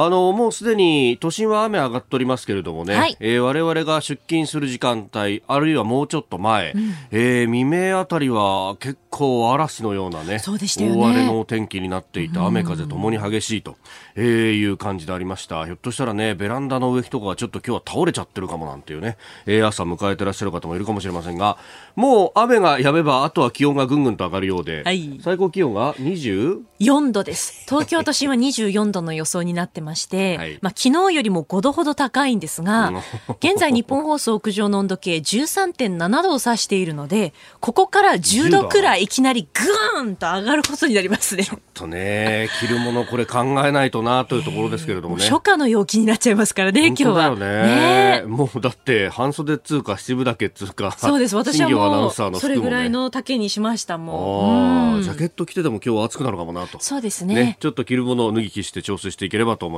あのもうすでに都心は雨上がっておりますけれどもね、はい、えー、我々が出勤する時間帯あるいはもうちょっと前、うん、えー、未明あたりは結構嵐のようなね、ね、大荒れの天気になっていて雨風ともに激しいと、えー、いう感じでありました。ひょっとしたらねベランダの植木とかがちょっと今日は倒れちゃってるかもなんていうね、えー、朝迎えてらっしゃる方もいるかもしれませんがもう雨がやめばあとは気温がぐんぐんと上がるようで、はい、最高気温が24度です。東京都心は24度の予想になってまして、はい、まあ、昨日よりも5度ほど高いんですが、現在日本放送屋上の温度計13.7度を指しているので、ここから10度くらいいきなりぐーんと上がることになりますね。ちょっとね、着るものこれ考えないとなというところですけれどもね。初夏の陽気になっちゃいますからね、今日は。ねねもうだって半袖つうか七分だけつうか。そうです、私はもうそれぐらいの丈にしましたもん。ジャケット着てても今日は暑くなるかもなと。そうですね。ねちょっと着るものを脱ぎ着して調整していければと思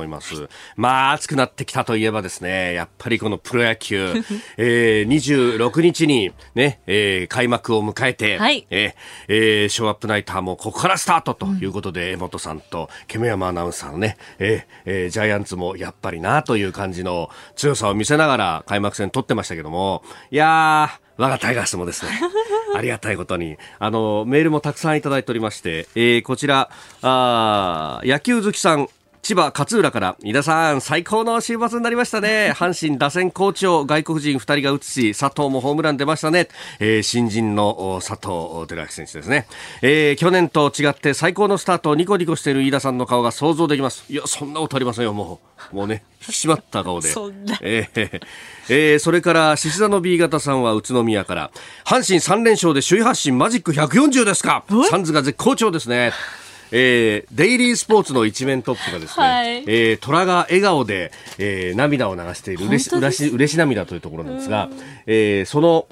います。まあ、暑くなってきたといえばですね、やっぱりこのプロ野球、えー、26日にね、えー、開幕を迎えて、はい、えー、えー、ショーアップナイターもここからスタートということで、江、うん、本さんと煙山アナウンサーのね、えーえー、ジャイアンツもやっぱりなという感じの強さを見せながら開幕戦取ってましたけども、いやー、我がタイガースもですね、ありがたいことに、あの、メールもたくさんいただいておりまして、えー、こちら、あ野球好きさん、千葉勝浦から井田さん最高の週末になりましたね。阪神打線好調外国人2人が打つし佐藤もホームラン出ましたね、えー、新人の佐藤輝明選手ですね、えー、去年と違って最高のスタートをニコニコしている飯田さんの顔が想像できます。いやそんなことありませんよ。もうもうね引き締まった顔で。えー、えー、それから獅子座の B 型さんは宇都宮から。阪神3連勝で首位発進マジック140ですか。サンズが絶好調ですねえー、デイリースポーツの一面トップがですね、はい、えー、虎が笑顔で、えー、涙を流している嬉し嬉し嬉し涙というところなんですが、えー、その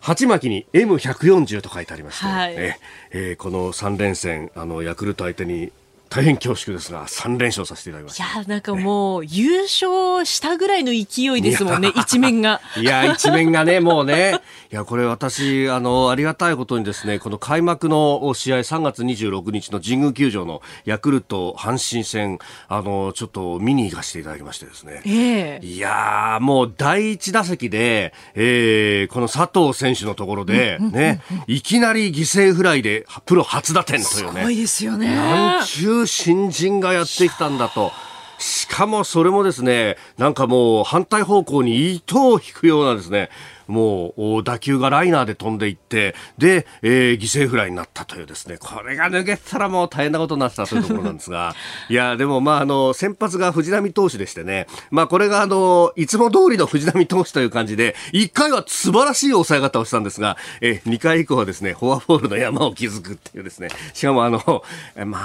鉢巻きに M140 と書いてありまして、はい、えー、この3連戦あのヤクルト相手に大変恐縮ですが、3連勝させていただきました。いや、なんかもう、優勝したぐらいの勢いですもんね、一面が。いや、一面がね、もうね、いや、これ私、あの、ありがたいことにですね、この開幕の試合、3月26日の神宮球場のヤクルト阪神戦、あの、ちょっと見に行かせていただきましてですね。えー、いやもう第一打席で、えー、この佐藤選手のところで、ね、いきなり犠牲フライで、プロ初打点というね。すごいですよね。なんちゅう新人がやってきたんだと。しかもそれもですね、なんかもう反対方向に糸を引くようなですね、もう打球がライナーで飛んでいって、で、えー、犠牲フライになったというですね、これが抜けたらもう大変なことになってたというところなんですが、いや、でもまあ、あの、先発が藤浪投手でしてね、まあこれがあの、いつも通りの藤浪投手という感じで、1回は素晴らしい抑え方をしたんですが、えー、2回以降はですね、フォアボールの山を築くっていうですね、しかもあの、ま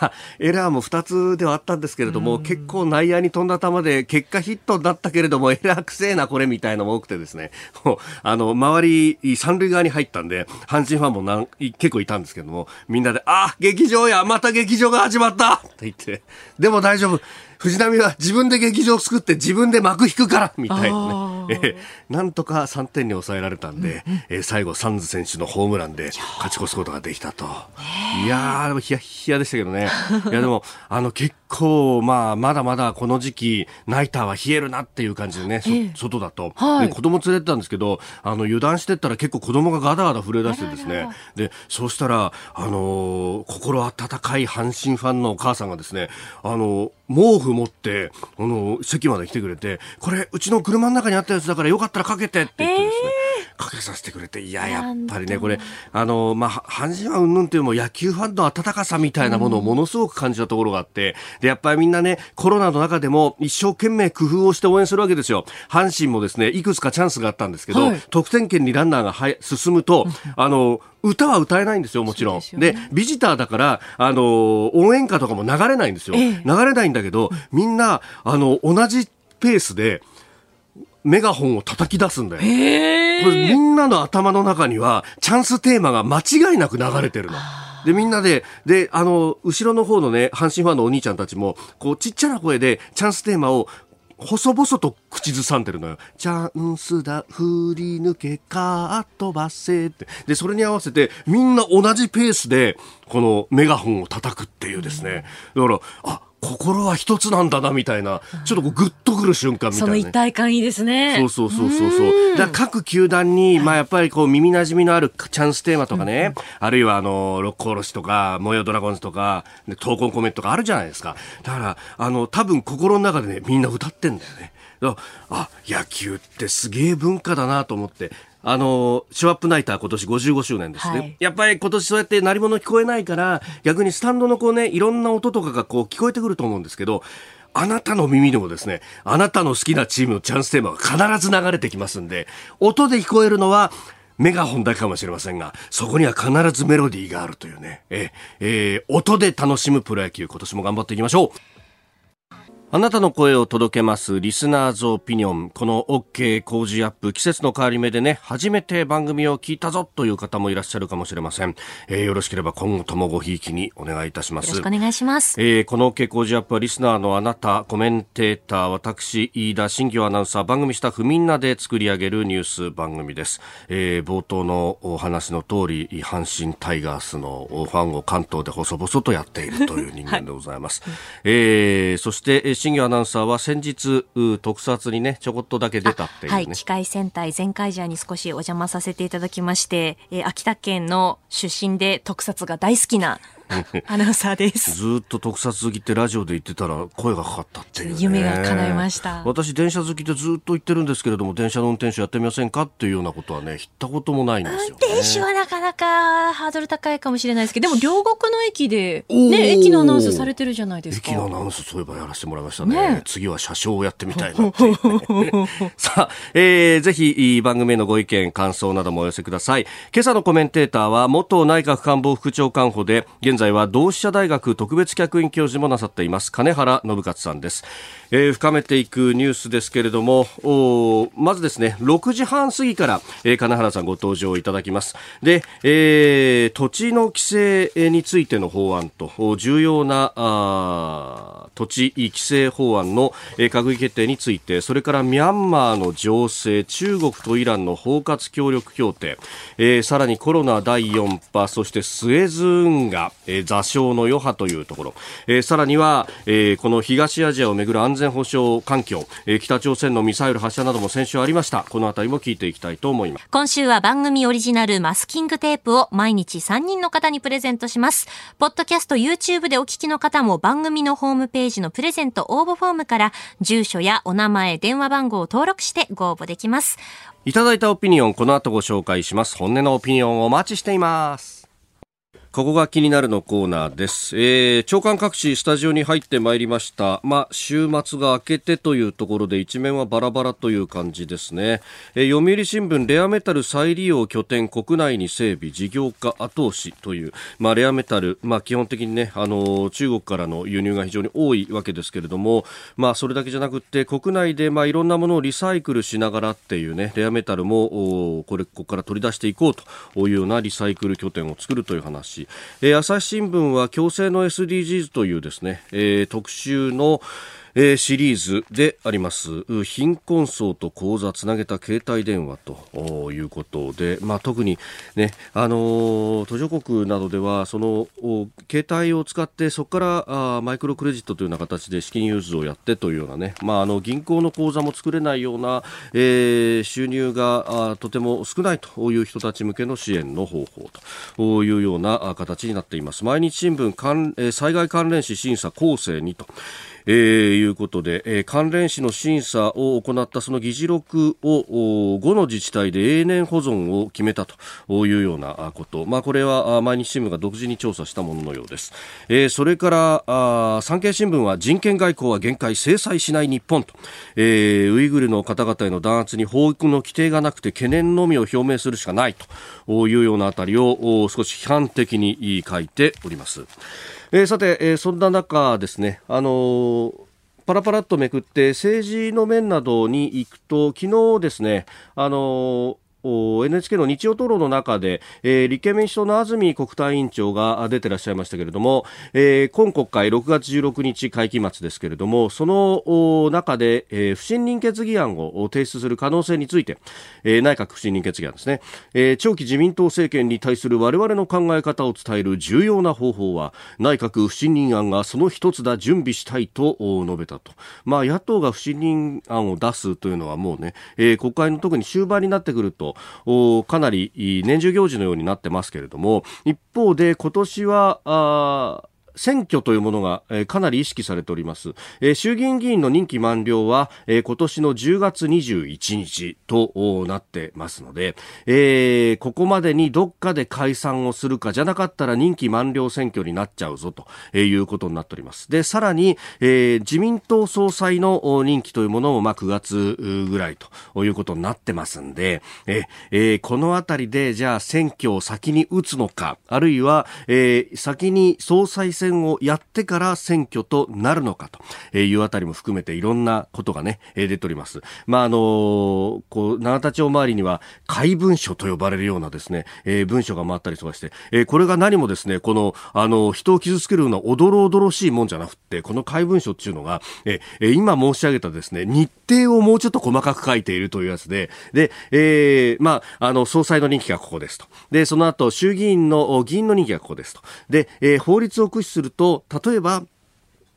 あ、エラーも2つではあったんですけれども、結構内野に飛んだ球で、結果ヒットだったけれども、エラーくせえな、これみたいなのも多くてですね、あの、周り、三塁側に入ったんで、阪神ファンもなん結構いたんですけども、みんなで、あ、劇場や、また劇場が始まったって言って、でも大丈夫。藤波は自分で劇場を作って自分で幕引くからみたいなね、えなんとか3点に抑えられたんで、うんうん、え最後、サンズ選手のホームランで勝ち越すことができたと。いやー、でもヒヤヒヤでしたけどね。いや、でも、あの、結構、まあ、まだまだこの時期、ナイターは冷えるなっていう感じでね、外だと、はい、子供連れてたんですけど、あの、油断してったら結構子供がガタガタ震え出してですね、で、そうしたら、あのー、心温かい阪神ファンのお母さんがですね、あのー、毛布持って、あの、席まで来てくれて、これ、うちの車の中にあったやつだからよかったらかけてって言ってですね、えー、かけさせてくれて、いや、やっぱりね、これ、あの、まあ、阪神はうんぬんっていうも野球ファンの温かさみたいなものをものすごく感じたところがあって、で、やっぱりみんなね、コロナの中でも一生懸命工夫をして応援するわけですよ。阪神もですね、いくつかチャンスがあったんですけど、はい、得点圏にランナーがは進むと、あの、歌は歌えないんですよ、もちろん。で、ね、ビジターだから、あの、応援歌とかも流れないんですよ。ええ、流れないんだけど、みんな、あの、同じペースで、メガホンを叩き出すんだよ。これみんなの頭の中にはチャンステーマが間違いなく流れてるの。で、みんなで、で、あの、後ろの方のね、阪神ファンのお兄ちゃんたちも、こう、ちっちゃな声でチャンステーマを細々と口ずさんでるのよ。チャンスだ、振り抜け、かっ飛ばせって。で、それに合わせて、みんな同じペースで、このメガホンを叩くっていうですね。だから、あ、心は一つなんだなみたいな、ちょっとこうグッとくる瞬間みたいな、ね、その一体感いいですね。そうそうそうそうそう。だ各球団に、まあやっぱりこう耳馴染みのあるチャンステーマとかね、うん、あるいはあの、ロックおろしとか、模様ドラゴンズとか、闘魂コメントとかあるじゃないですか。だから、あの、多分心の中でね、みんな歌ってんだよね。あ、野球ってすげえ文化だなと思って、あの、ショーアップナイター今年55周年ですね、はい。やっぱり今年そうやって鳴り物聞こえないから、逆にスタンドのこうね、いろんな音とかがこう聞こえてくると思うんですけど、あなたの耳でもですね、あなたの好きなチームのチャンステーマが必ず流れてきますんで、音で聞こえるのは、メガホンだけかもしれませんが、そこには必ずメロディーがあるというね、ええー、音で楽しむプロ野球、今年も頑張っていきましょう。あなたの声を届けますリスナーズオピニオン。この OK 工事アップ季節の変わり目でね、初めて番組を聞いたぞという方もいらっしゃるかもしれません。えー、よろしければ今後ともごひいきにお願いいたします。よろしくお願いします。えー、この OK 工事アップはリスナーのあなた、コメンテーター、私、飯田新業アナウンサー、番組スタッフみんなで作り上げるニュース番組です。えー、冒頭のお話の通り、阪神タイガースのファンを関東で細々とやっているという人間でございます。はい、えー、そして、新業アナウンサーは先日特撮にねちょこっとだけ出たっていう、ね、はい。機械戦隊全開ジャーに少しお邪魔させていただきまして、えー、秋田県の出身で特撮が大好きな アナウンサーです。ずっと特撮好きってラジオで言ってたら声がかかったっていう、ね、夢が叶いました。私電車好きでずっと言ってるんですけれども、電車の運転手やってみませんかっていうようなことはね、言ったこともないんですよ、ね、運転手はなかなかハードル高いかもしれないですけど、でも両国の駅で、ね、駅のアナウンスされてるじゃないですか。駅のアナウンスそういえばやらせてもらいましたね。ね次は車掌をやってみたいなね、さあ、えー、ぜひ番組へのご意見、感想などもお寄せください。今朝のコメンテーターは元内閣官房副長官補で、現在は同志社大学特別客員教授もなさっています。金原信勝さんです、えー、深めていくニュースですけれどもまずですね6時半過ぎから、えー、金原さんご登場いただきます。で、えー、土地の規制についての法案と重要な土地規制法案の、えー、閣議決定についてそれからミャンマーの情勢中国とイランの包括協力協定、えー、さらにコロナ第4波そしてスエズ運河、えー、座礁の余波というところ、えー、さらには、えー、この東アジアをめぐる安全保障環境、えー、北朝鮮のミサイル発射なども先週ありました。このあたりも聞いていきたいと思います。今週は番組オリジナルマスキングテープを毎日3人の方にプレゼントします。ポッドキャスト YouTube でお聞きの方も番組のホームページのプレゼント応募フォームから住所やお名前電話番号を登録してご応募できます。いただいたオピニオンこの後ご紹介します。本音のオピニオンをお待ちしていますここが気になるのコーナーです、えー、長官各紙スタジオに入ってまいりました。まあ週末が明けてというところで一面はバラバラという感じですね、えー、読売新聞レアメタル再利用拠点国内に整備事業化後押しという。まあレアメタルまあ基本的にねあの中国からの輸入が非常に多いわけですけれどもまあそれだけじゃなくて国内でまあいろんなものをリサイクルしながらっていうねレアメタルもこれここから取り出していこうというようなリサイクル拠点を作るという話えー、朝日新聞は共生の SDGs というですね、えー、特集のえー、シリーズであります。貧困層と口座つなげた携帯電話ということで、まあ、特に、ねあの途上国などではその携帯を使ってそこからあマイクロクレジットというような形で資金融通をやってというようなね、まあ、あの銀行の口座も作れないような、えー、収入があとても少ないという人たち向けの支援の方法というような形になっています。毎日新聞関、えー、災害関連死審査構成にと。えー、いうことで、えー、関連死の審査を行ったその議事録を5の自治体で永年保存を決めたというようなこと、まあ、これは毎日新聞が独自に調査したもののようです、えー、それからあ産経新聞は人権外交は限界制裁しない日本と、えー、ウイグルの方々への弾圧に法育の規定がなくて懸念のみを表明するしかないというようなあたりを少し批判的に書いております。えー、さて、えー、そんな中ですね、あのーパラパラっとめくって政治の面などに行くと昨日ですねあの NHK の日曜討論の中で、えー、立憲民主党の安住国対委員長が出てらっしゃいましたけれども、えー、今国会6月16日会期末ですけれどもその中で、えー、不信任決議案を提出する可能性について、えー、内閣不信任決議案ですね、えー、長期自民党政権に対する我々の考え方を伝える重要な方法は内閣不信任案がその一つだ準備したいと述べたと、まあ、野党が不信任案を出すというのはもうね、えー、国会の特に終盤になってくるとかなり年中行事のようになってますけれども一方で今年は選挙というものが、えー、かなり意識されております、えー、衆議院議員の任期満了は、えー、今年の10月21日となってますので、えー、ここまでにどっかで解散をするかじゃなかったら任期満了選挙になっちゃうぞとえいうことになっております。でさらに、えー、自民党総裁の任期というものも、まあ、9月ぐらいということになってますんで、えー、このあたりでじゃあ選挙を先に打つのかあるいは、えー、先に総裁選選をやってから選挙となるのかというあたりも含めていろんなことがね、出ております。まあ、あの、こう、永田町周りには怪文書と呼ばれるようなですね、えー、文書が回ったりとかして、えー、これが何もですね、この、あの、人を傷つけるようなおどろおどろしいもんじゃなくて、この怪文書っていうのが、えー、今申し上げたですね、日程をもうちょっと細かく書いているというやつで、で、えー、まあ、あの、総裁の任期がここですと。で、その後、衆議院の議員の任期がここですと。で、えー、法律を駆使するすると、例えば、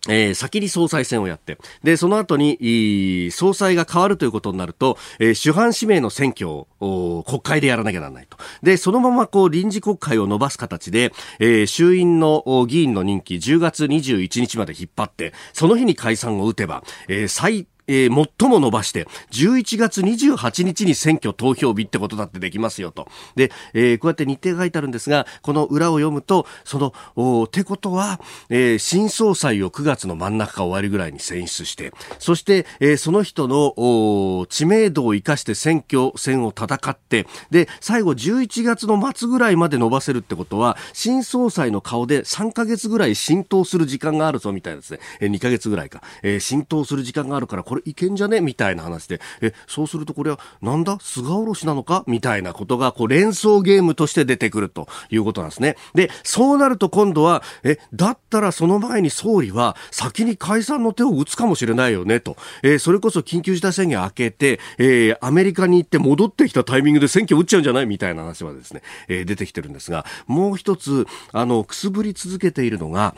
えー、先に総裁選をやって、で、その後に、総裁が変わるということになると、えー、主犯指名の選挙を国会でやらなきゃならないと。で、そのままこう臨時国会を伸ばす形で、えー、衆院の議員の任期10月21日まで引っ張って、その日に解散を打てば、えー、最えー、最も伸ばして、11月28日に選挙投票日ってことだってできますよと。で、えー、こうやって日程が書いてあるんですが、この裏を読むと、その、おってことは、えー、新総裁を9月の真ん中か終わりぐらいに選出して、そして、えー、その人のお知名度を生かして選挙戦を戦って、で、最後11月の末ぐらいまで伸ばせるってことは、新総裁の顔で3ヶ月ぐらい浸透する時間があるぞみたいですね。えー、2ヶ月ぐらいか。えー、浸透する時間があるから、これいけんじゃね？みたいな話で、え、そうするとこれは、なんだ？菅おろしなのか？みたいなことが、こう、連想ゲームとして出てくるということなんですね。で、そうなると今度は、え、だったらその前に総理は、先に解散の手を打つかもしれないよね、と。えー、それこそ緊急事態宣言明けて、えー、アメリカに行って戻ってきたタイミングで選挙打っちゃうんじゃない？みたいな話はですね、えー、出てきてるんですが、もう一つ、あの、くすぶり続けているのが、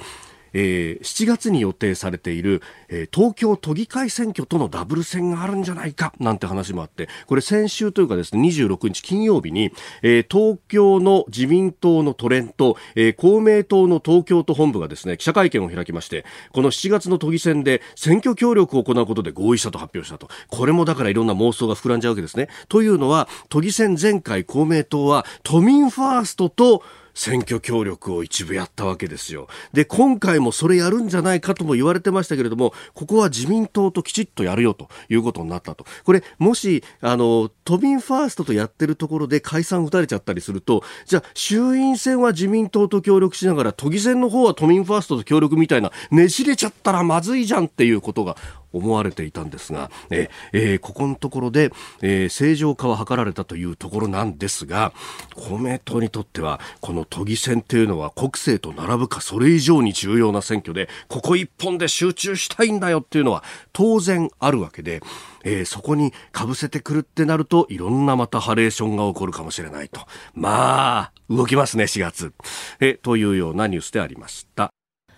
えー、7月に予定されている、えー、東京都議会選挙とのダブル選があるんじゃないかなんて話もあってこれ先週というかですね26日金曜日に、えー、東京の自民党の都連と、えー、公明党の東京都本部がですね記者会見を開きましてこの7月の都議選で選挙協力を行うことで合意したと発表したと。これもだからいろんな妄想が膨らんじゃうわけですね。というのは都議選前回公明党は都民ファーストと選挙協力を一部やったわけですよ。で、今回もそれやるんじゃないかとも言われてましたけれども、ここは自民党ときちっとやるよということになったと。これ、もし、あの、都民ファーストとやってるところで解散打たれちゃったりすると、じゃあ、衆院選は自民党と協力しながら、都議選の方は都民ファーストと協力みたいな、ねじれちゃったらまずいじゃんっていうことが思われていたんですが、ええー、ここのところで、えー、正常化は図られたというところなんですが公明党にとってはこの都議選というのは国政と並ぶかそれ以上に重要な選挙でここ一本で集中したいんだよっていうのは当然あるわけで。えー、そこにかぶせてくるってなるといろんなまたハレーションが起こるかもしれないとまあ動きますね4月えというようなニュースでありました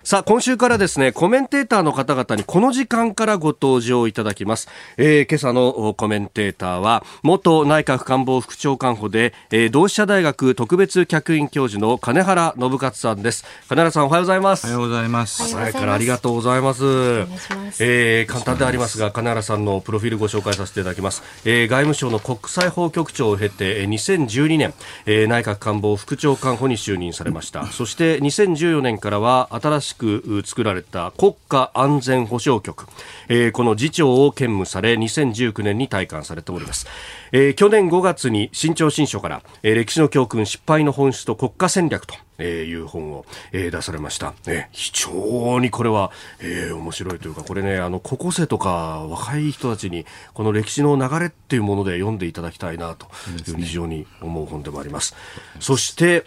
さあ、今週からですね、コメンテーターの方々にこの時間からご登場いただきます。えー、今朝のコメンテーターは、元内閣官房副長官補で、えー、同志社大学特別客員教授の金原信勝さんです。金原さん、おはようございます。おはようございます。朝早からありがとうございます。ますえー、簡単でありますが、金原さんのプロフィールご紹介させていただきます。えー、外務省の国際法局長を経て、2012年、えー、内閣官房副長官補に就任されました。そして、2014年からは、新しく作られた国家安全保障局、えー、この次長を兼務され2019年に退官されております、えー、去年5月に新潮新書から、えー、歴史の教訓失敗の本質と国家戦略とえー、いう本を、えー、出されました、え非常にこれは、えー、面白いというかこれねあの高校生とか若い人たちにこの歴史の流れっていうもので読んでいただきたいなという、非常に思う本でもあります。そして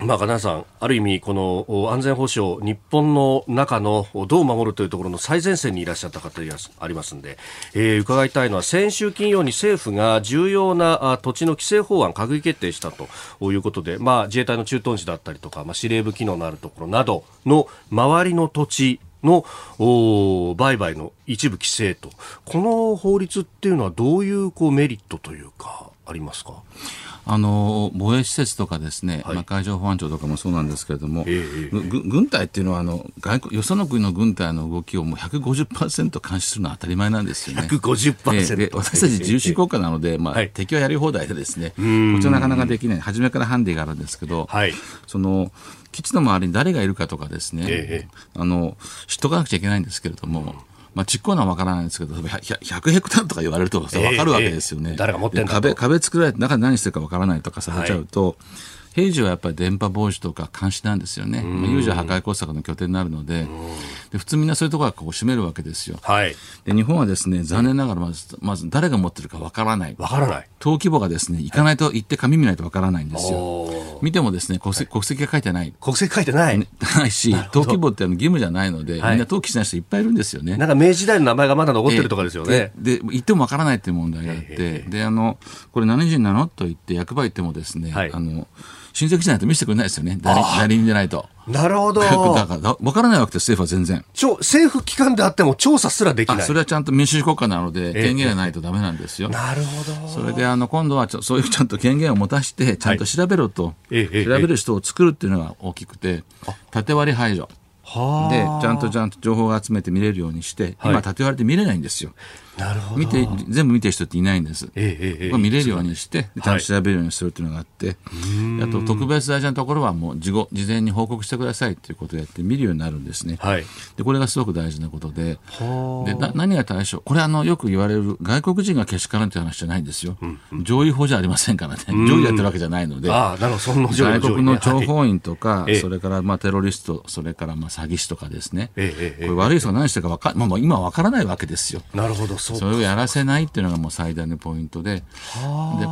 まあ、金谷さん、ある意味、この安全保障、日本の中のどう守るというところの最前線にいらっしゃった方がありますので、えー、伺いたいのは、先週金曜に政府が重要な土地の規制法案、閣議決定したということで、まあ、自衛隊の駐屯地だったりとか、まあ、司令部機能のあるところなどの周りの土地の売買の一部規制と、この法律っていうのはどういうこうメリットというか、ありますか？あの防衛施設とかですね、はい、まあ、海上保安庁とかもそうなんですけれども、えー、軍隊っていうのはあの外国よその国の軍隊の動きをもう150%監視するのは当たり前なんですよね。150%、えー、私たち自由主義国家なので、まあ、はい、敵はやり放題でですね、こちらなかなかできない、初めからハンディがあるんですけど、はい、その基地の周りに誰がいるかとかですね、えー、あの知っとかなくちゃいけないんですけれども。まあ、実行は分からないんですけど、100ヘクタールとか言われると分かるわけですよね。えーえー、誰が持ってんだ壁壁作られて中で何してるか分からないとかされちゃうと、はい平時はやっぱり電波防止とか監視なんですよね、まあ、有事破壊工作の拠点になるので、で普通みんなそういうところはこう占めるわけですよ。はい、で日本はですね残念ながらまずまず誰が持ってるかわからない。わからない。登記簿がですね行かないと、行って紙見ないとわからないんですよ。見てもですね国籍,、国籍が書いてない。国籍書いてない。ないし、登記簿って義務じゃないので、みんな登記しない人いっぱいいるんですよね。なんか明治時代の名前がまだ残ってるとかですよね。で、行ってもわからないっていう問題があって、で、あの、これ何人なの？と言って役場行ってもですね、あの、親戚じゃないと見せてくれないですよね。誰人じゃないと。なるほど。だから、わからないわけです、政府は全然。政府機関であっても調査すらできない。それはちゃんと民主主義国家なので、権限がないとダメなんですよ。なるほど。それで、あの、今度はそういうちゃんと権限を持たして、ちゃんと調べろと、はい、調べる人を作るっていうのが大きくて、縦割り排除。で、ちゃんとちゃんと情報を集めて見れるようにして、今、縦割りで見れないんですよ。なるほど。見て全部見てる人っていないんです、ええええ、見れるようにして、ちゃんと調べるようにするっていうのがあって、はい、あと特別大事なところはもう事後事前に報告してくださいということをやって見るようになるんですね、はい、でこれがすごく大事なことででな何が対象これあのよく言われる外国人がけしからんという話じゃないんですよ、うんうん、上位法じゃありませんからね。上位やってるわけじゃないので。あなるほど。その外国の諜報員とか、はい、それからまあテロリストそれからまあ詐欺師とかですね、ええこれ悪い人が何してるかか、まあ、今わからないわけですよ。なるほどそうそれをやらせないっていうのがもう最大のポイントで、で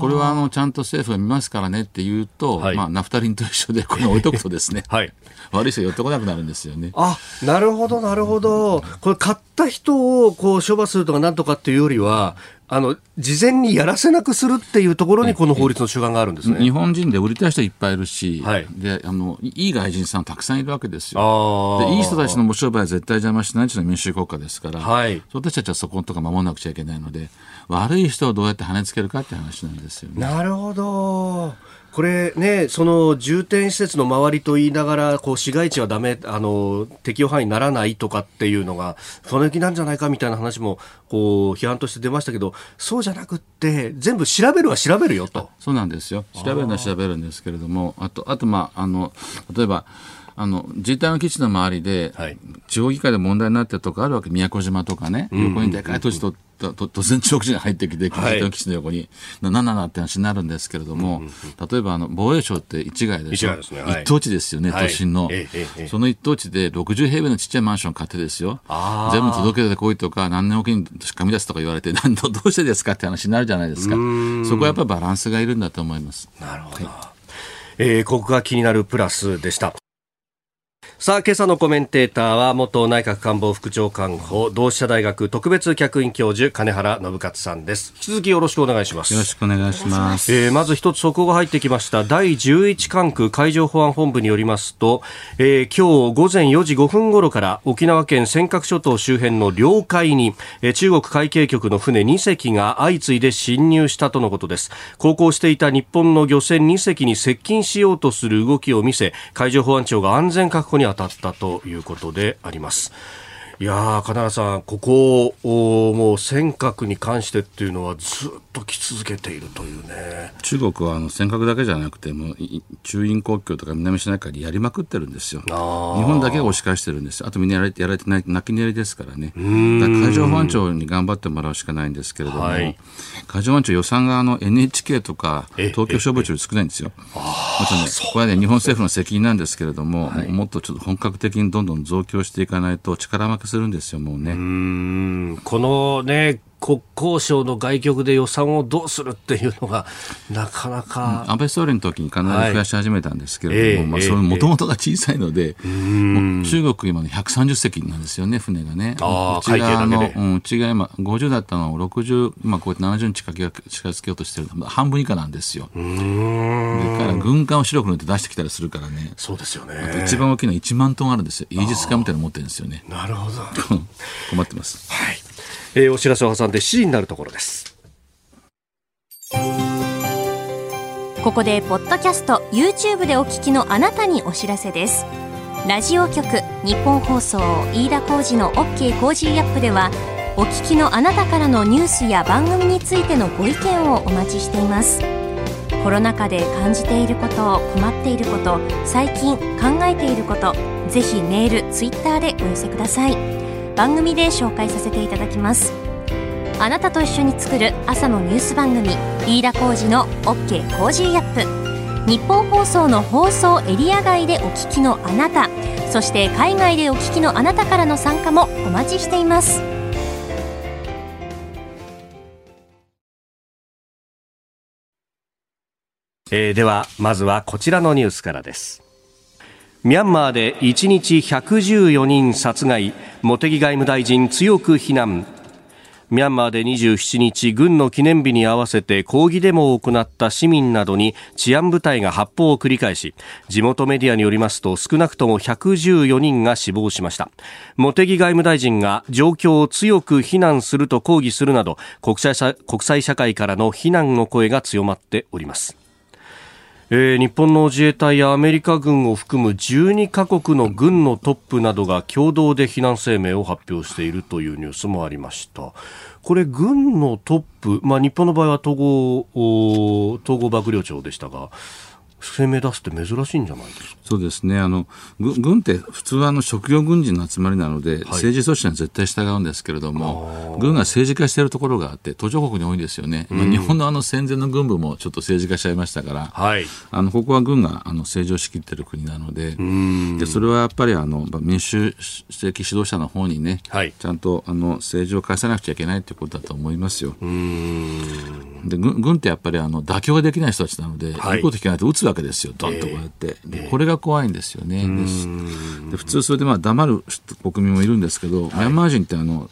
これはあのちゃんと政府が見ますからねって言うと、はい、まあ、ナフタリンと一緒でこれ置いとくとですね、はい、悪い人寄ってこなくなるんですよね。あなるほど、なるほど、これ、買った人をこう処罰するとかなんとかっていうよりは、あの事前にやらせなくするっていうところにこの法律の主眼があるんですね。日本人で売りたい人いっぱいいるし、はい、であのいい外人さんたくさんいるわけですよ。でいい人たちの商売は絶対邪魔しないというのは民主主義国家ですから、はい、そたちはそことか守らなくちゃいけないので悪い人をどうやって跳ねつけるかって話なんですよね。なるほどこれね、その重点施設の周りと言いながら、こう市街地はだめ、あの適用範囲にならないとかっていうのが、その気なんじゃないかみたいな話もこう批判として出ましたけど、そうじゃなくって、全部調べるは調べるよと。そうなんですよ。調べるのは調べるんですけれども、あと、あとまあ、あの例えば、あの自衛隊の基地の周りで、はい、地方議会で問題になってるとこあるわけ、宮古島とかね、横にでかい土地と、と突然中国人が入ってきて、自衛隊の基地の横に、な、んななって話になるんですけれども、例えばあの防衛省って一概でしょ、一、ね、等地ですよね、都心の、その一等地で60平米のちっちゃいマンション買ってですよ、全部届けてこいとか、何年おきに紙出すとか言われて、どうしてですかって話になるじゃないですか、そこはやっぱりバランスがいるんだと思います。なるほど、はいえー、ここが気になるプラスでした。さあ、今朝のコメンテーターは、元内閣官房副長官補、同志社大学特別客員教授、金原信勝さんです。引き続きよろしくお願いします。よろしくお願いします。えー、まず一つ速報が入ってきました。第11管区海上保安本部によりますと、えー、今日午前4時5分頃から沖縄県尖閣諸島周辺の領海に、えー、中国海警局の船2隻が相次いで侵入したとのことです。航行していた日本の漁船2隻に接近しようとする動きを見せ、海上保安庁が安全確保に当たったということであります。いや金原さん、ここもう尖閣に関してっていうのはずっと来続けているというね中国はあの尖閣だけじゃなくてもう中印国境とか南シナ海でやりまくってるんですよ。日本だけが押し返してるんですよ。あとみんなやられてやられてない泣き寝入りですからね。から海上保安庁に頑張ってもらうしかないんですけれども、はい、海上保安庁予算があの NHK とか東京消防庁より少ないんですよ。もちろんね、これはね日本政府の責任なんですけれども、はい、もっとちょっと本格的にどんどん増強していかないと力負けするんですよ、もうね。うこのね、国交省の外局で予算をどうするっていうのが、なかなか、安倍総理の時に必ず増やし始めたんですけれども、はい、まあ、それもともとが小さいので、えー、中国、今、ね、130隻なんですよね、船がね。あうちがの、うん、うちが今、50だったのを60、今、こうやって70に近づけようとしてる半分以下なんですよ。でから軍艦を白く塗って出してきたりするからね、そうですよね。一番大きいのは1万トンあるんですよ、イージス艦みたいなの持ってるんですよね。なるほど。困ってます。はいえー、お知らせを挟んで7時になるところです。ここでポッドキャスト YouTube でお聞きのあなたにお知らせです。ラジオ局ニッポン放送飯田浩司の OK Cozy up ではお聞きのあなたからのニュースや番組についてのご意見をお待ちしています。コロナ禍で感じていること困っていること最近考えていることぜひメールツイッターでお寄せください。番組で紹介させていただきます。あなたと一緒に作る朝のニュース番組飯田浩司の OK Cozy up。ニッポン放送の放送エリア外でお聞きのあなたそして海外でお聞きのあなたからの参加もお待ちしています。えー、ではまずはこちらのニュースからです。ミャンマーで1日114人殺害茂木外務大臣強く非難。ミャンマーで27日軍の記念日に合わせて抗議デモを行った市民などに治安部隊が発砲を繰り返し地元メディアによりますと少なくとも114人が死亡しました。茂木外務大臣が状況を強く非難すると抗議するなど国際国際社会からの非難の声が強まっております。えー、日本の自衛隊やアメリカ軍を含む12カ国の軍のトップなどが共同で非難声明を発表しているというニュースもありました。これ、軍のトップ、まあ、日本の場合は統合統合幕僚長でしたが、声明出すって珍しいんじゃないですか？そうですね。あの軍って普通はあの職業軍人の集まりなので、はい、政治組織には絶対従うんですけれども軍が政治化しているところがあって途上国に多いんですよね、うん、日本のあの戦前の軍部もちょっと政治化しちゃいましたから、はい、あのここは軍があの政治を仕切っている国なのででそれはやっぱりあの民主的指導者の方にね、はい、ちゃんとあの政治を返さなくちゃいけないということだと思いますよ。で軍軍ってやっぱりあの妥協ができない人たちなので、はい、いいこと聞かないと撃つわけですよ、どんとこうやって、えー、これが怖いんですよね、で普通、それでまあ黙る国民もいるんですけど、はい、ミャンマー人ってあの、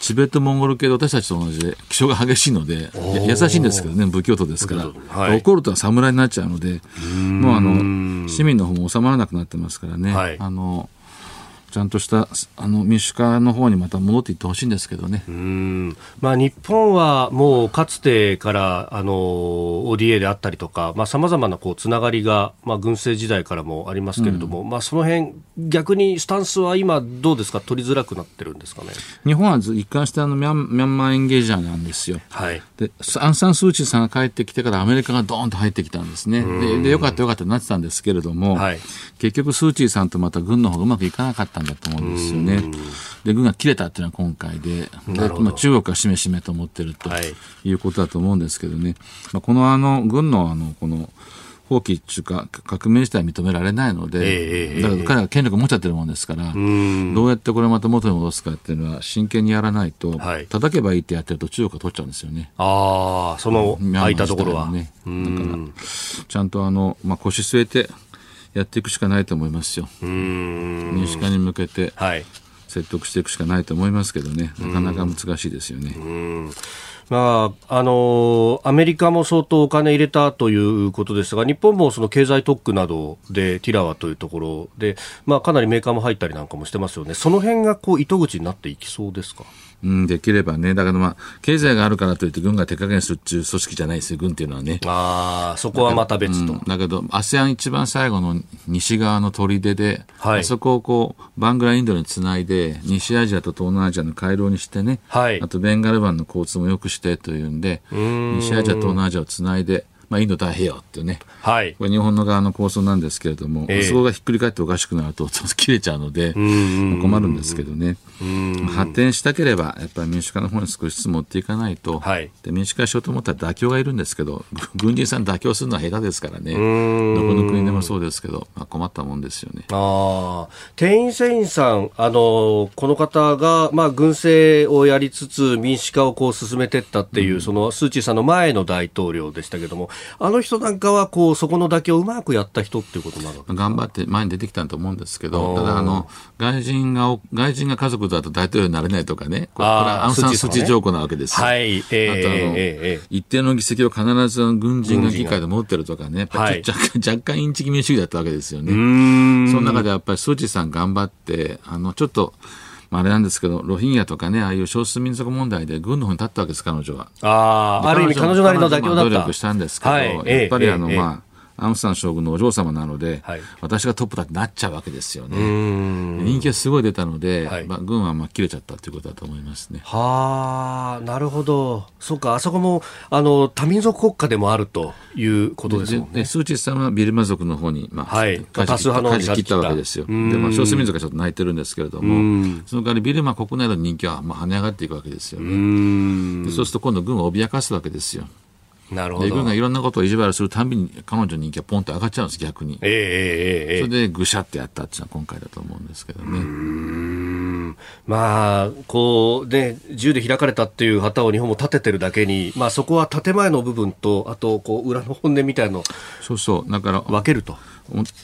チベット、モンゴル系で私たちと同じで気性が激しいので、優しいんですけどね、仏教徒ですから、はい、怒るとは侍になっちゃうので、もうあの市民の方も収まらなくなってますからね。はい、あのちゃんとしたあの民主化の方にまた戻っていってほしいんですけどね。うん。まあ、日本はもうかつてからあの ODA であったりとかさまざ、まなこうつながりが、まあ、軍政時代からもありますけれども、うん、まあ、その辺逆にスタンスは今どうですか？取りづらくなってるんですかね？日本は一貫してあのミャンミャンマーエンゲージャーなんですよ。はい、でアン・サン・スー・チーさんが帰ってきてからアメリカがドーンと入ってきたんですね。ででよかったよかったなってたんですけれども、はい、結局スー・チーさんとまた軍の方がうまくいかなかったったんだと思うんですよね。で軍が切れたっていうのは今回で、でまあ、中国がしめしめと思ってるとい。うことだと思うんですけどね、まあ、このあの軍のあのこの放棄っていうか革命自体認められないので、えー、だから彼が権力を持っちゃってるもんですから、どうやってこれまた元に戻すかっていうのは真剣にやらないと、はい、叩けばいいってやってると中国が取っちゃうんですよね。ああ、その空いたところは。ね、だからちゃんとあの、まあ、腰据えてやっていくしかないと思いますよ。民主化に向けて説得していくしかないと思いますけどね、なかなか難しいですよね。まああのアメリカも相当お金入れたということですが日本もその経済特区などでティラワというところで、まあ、かなりメーカーも入ったりなんかもしてますよね、その辺がこう糸口になっていきそうですか？うん、できればね、だからまあ、経済があるからといって軍が手加減するっていう組織じゃないですよ、軍っていうのはね。ああ、そこはまた別と。だ,、うん、だけど、ASEAN 一番最後の西側の砦で、はい、あそこをこう、バングラインドにつないで、西アジアと東南アジアの回廊にしてね、はい、あとベンガル湾の交通も良くしてというんで、西アジア、東南アジアをつないで、まあ、インド太平洋っていうね、はい、これ日本の側の構想なんですけれども、えー、そこがひっくり返っておかしくなると切れちゃうので困るんですけどね。発展したければやっぱり民主化の方に少しずつ持っていかないと、はい、で民主化しようと思ったら妥協がいるんですけど軍人さん妥協するのは下手ですからね。どこの国でもそうですけど、まあ、困ったもんですよね。あ店員船員さんあのこの方が、まあ、軍政をやりつつ民主化をこう進めていったっていう、うん、そのスー・チーさんの前の大統領でしたけどもあの人なんかはこうそこの妥協をうまくやった人っていうことなの頑張って前に出てきたと思うんですけど、ただあの外人が外人が家族だと大統領になれないとかね、これはアンサン・スチ条項なわけですよ。はい、えー、あとあの、えー、一定の議席を必ず軍人が議会で持ってるとかね、はい、若干若干インチキ民主義だったわけですよね。その中でやっぱりスーチさん頑張ってあのちょっとまあ、あれなんですけど、ロヒンギャとかね、ああいう少数民族問題で軍の方に立ったわけです、彼女は。ああ、ある意味彼女なりの妥協だった。努力したんですけど、はい、やっぱりあの、ええ、まあ、アウンサン将軍のお嬢様なので、はい、私がトップだってなっちゃうわけですよね。人気がすごい出たので、はい、まあ、軍はまあ切れちゃったということだと思いますね。はあ、なるほど。そうか、あそこもあの多民族国家でもあるということですもんね。スーチーさんはビルマ族の方に、まあ、はい、多数派の舵切ったわけですよ。で、まあ、少数民族がちょっと泣いてるんですけれども、その代わりビルマ国内の人気はまあ跳ね上がっていくわけですよね。そうすると今度軍を脅かすわけですよ。なるほど。軍がいろんなことを意地悪するたびに彼女の人気がポンと上がっちゃうんです、逆に。えー、えー、えー、それでぐしゃってやったっていうのは今回だと思うんですけどね。まあ、こう、ね、自由で開かれたっていう旗を日本も立ててるだけに、まあそこは建前の部分と、あと、こう、裏の本音みたいのそうそう。だから、分けると。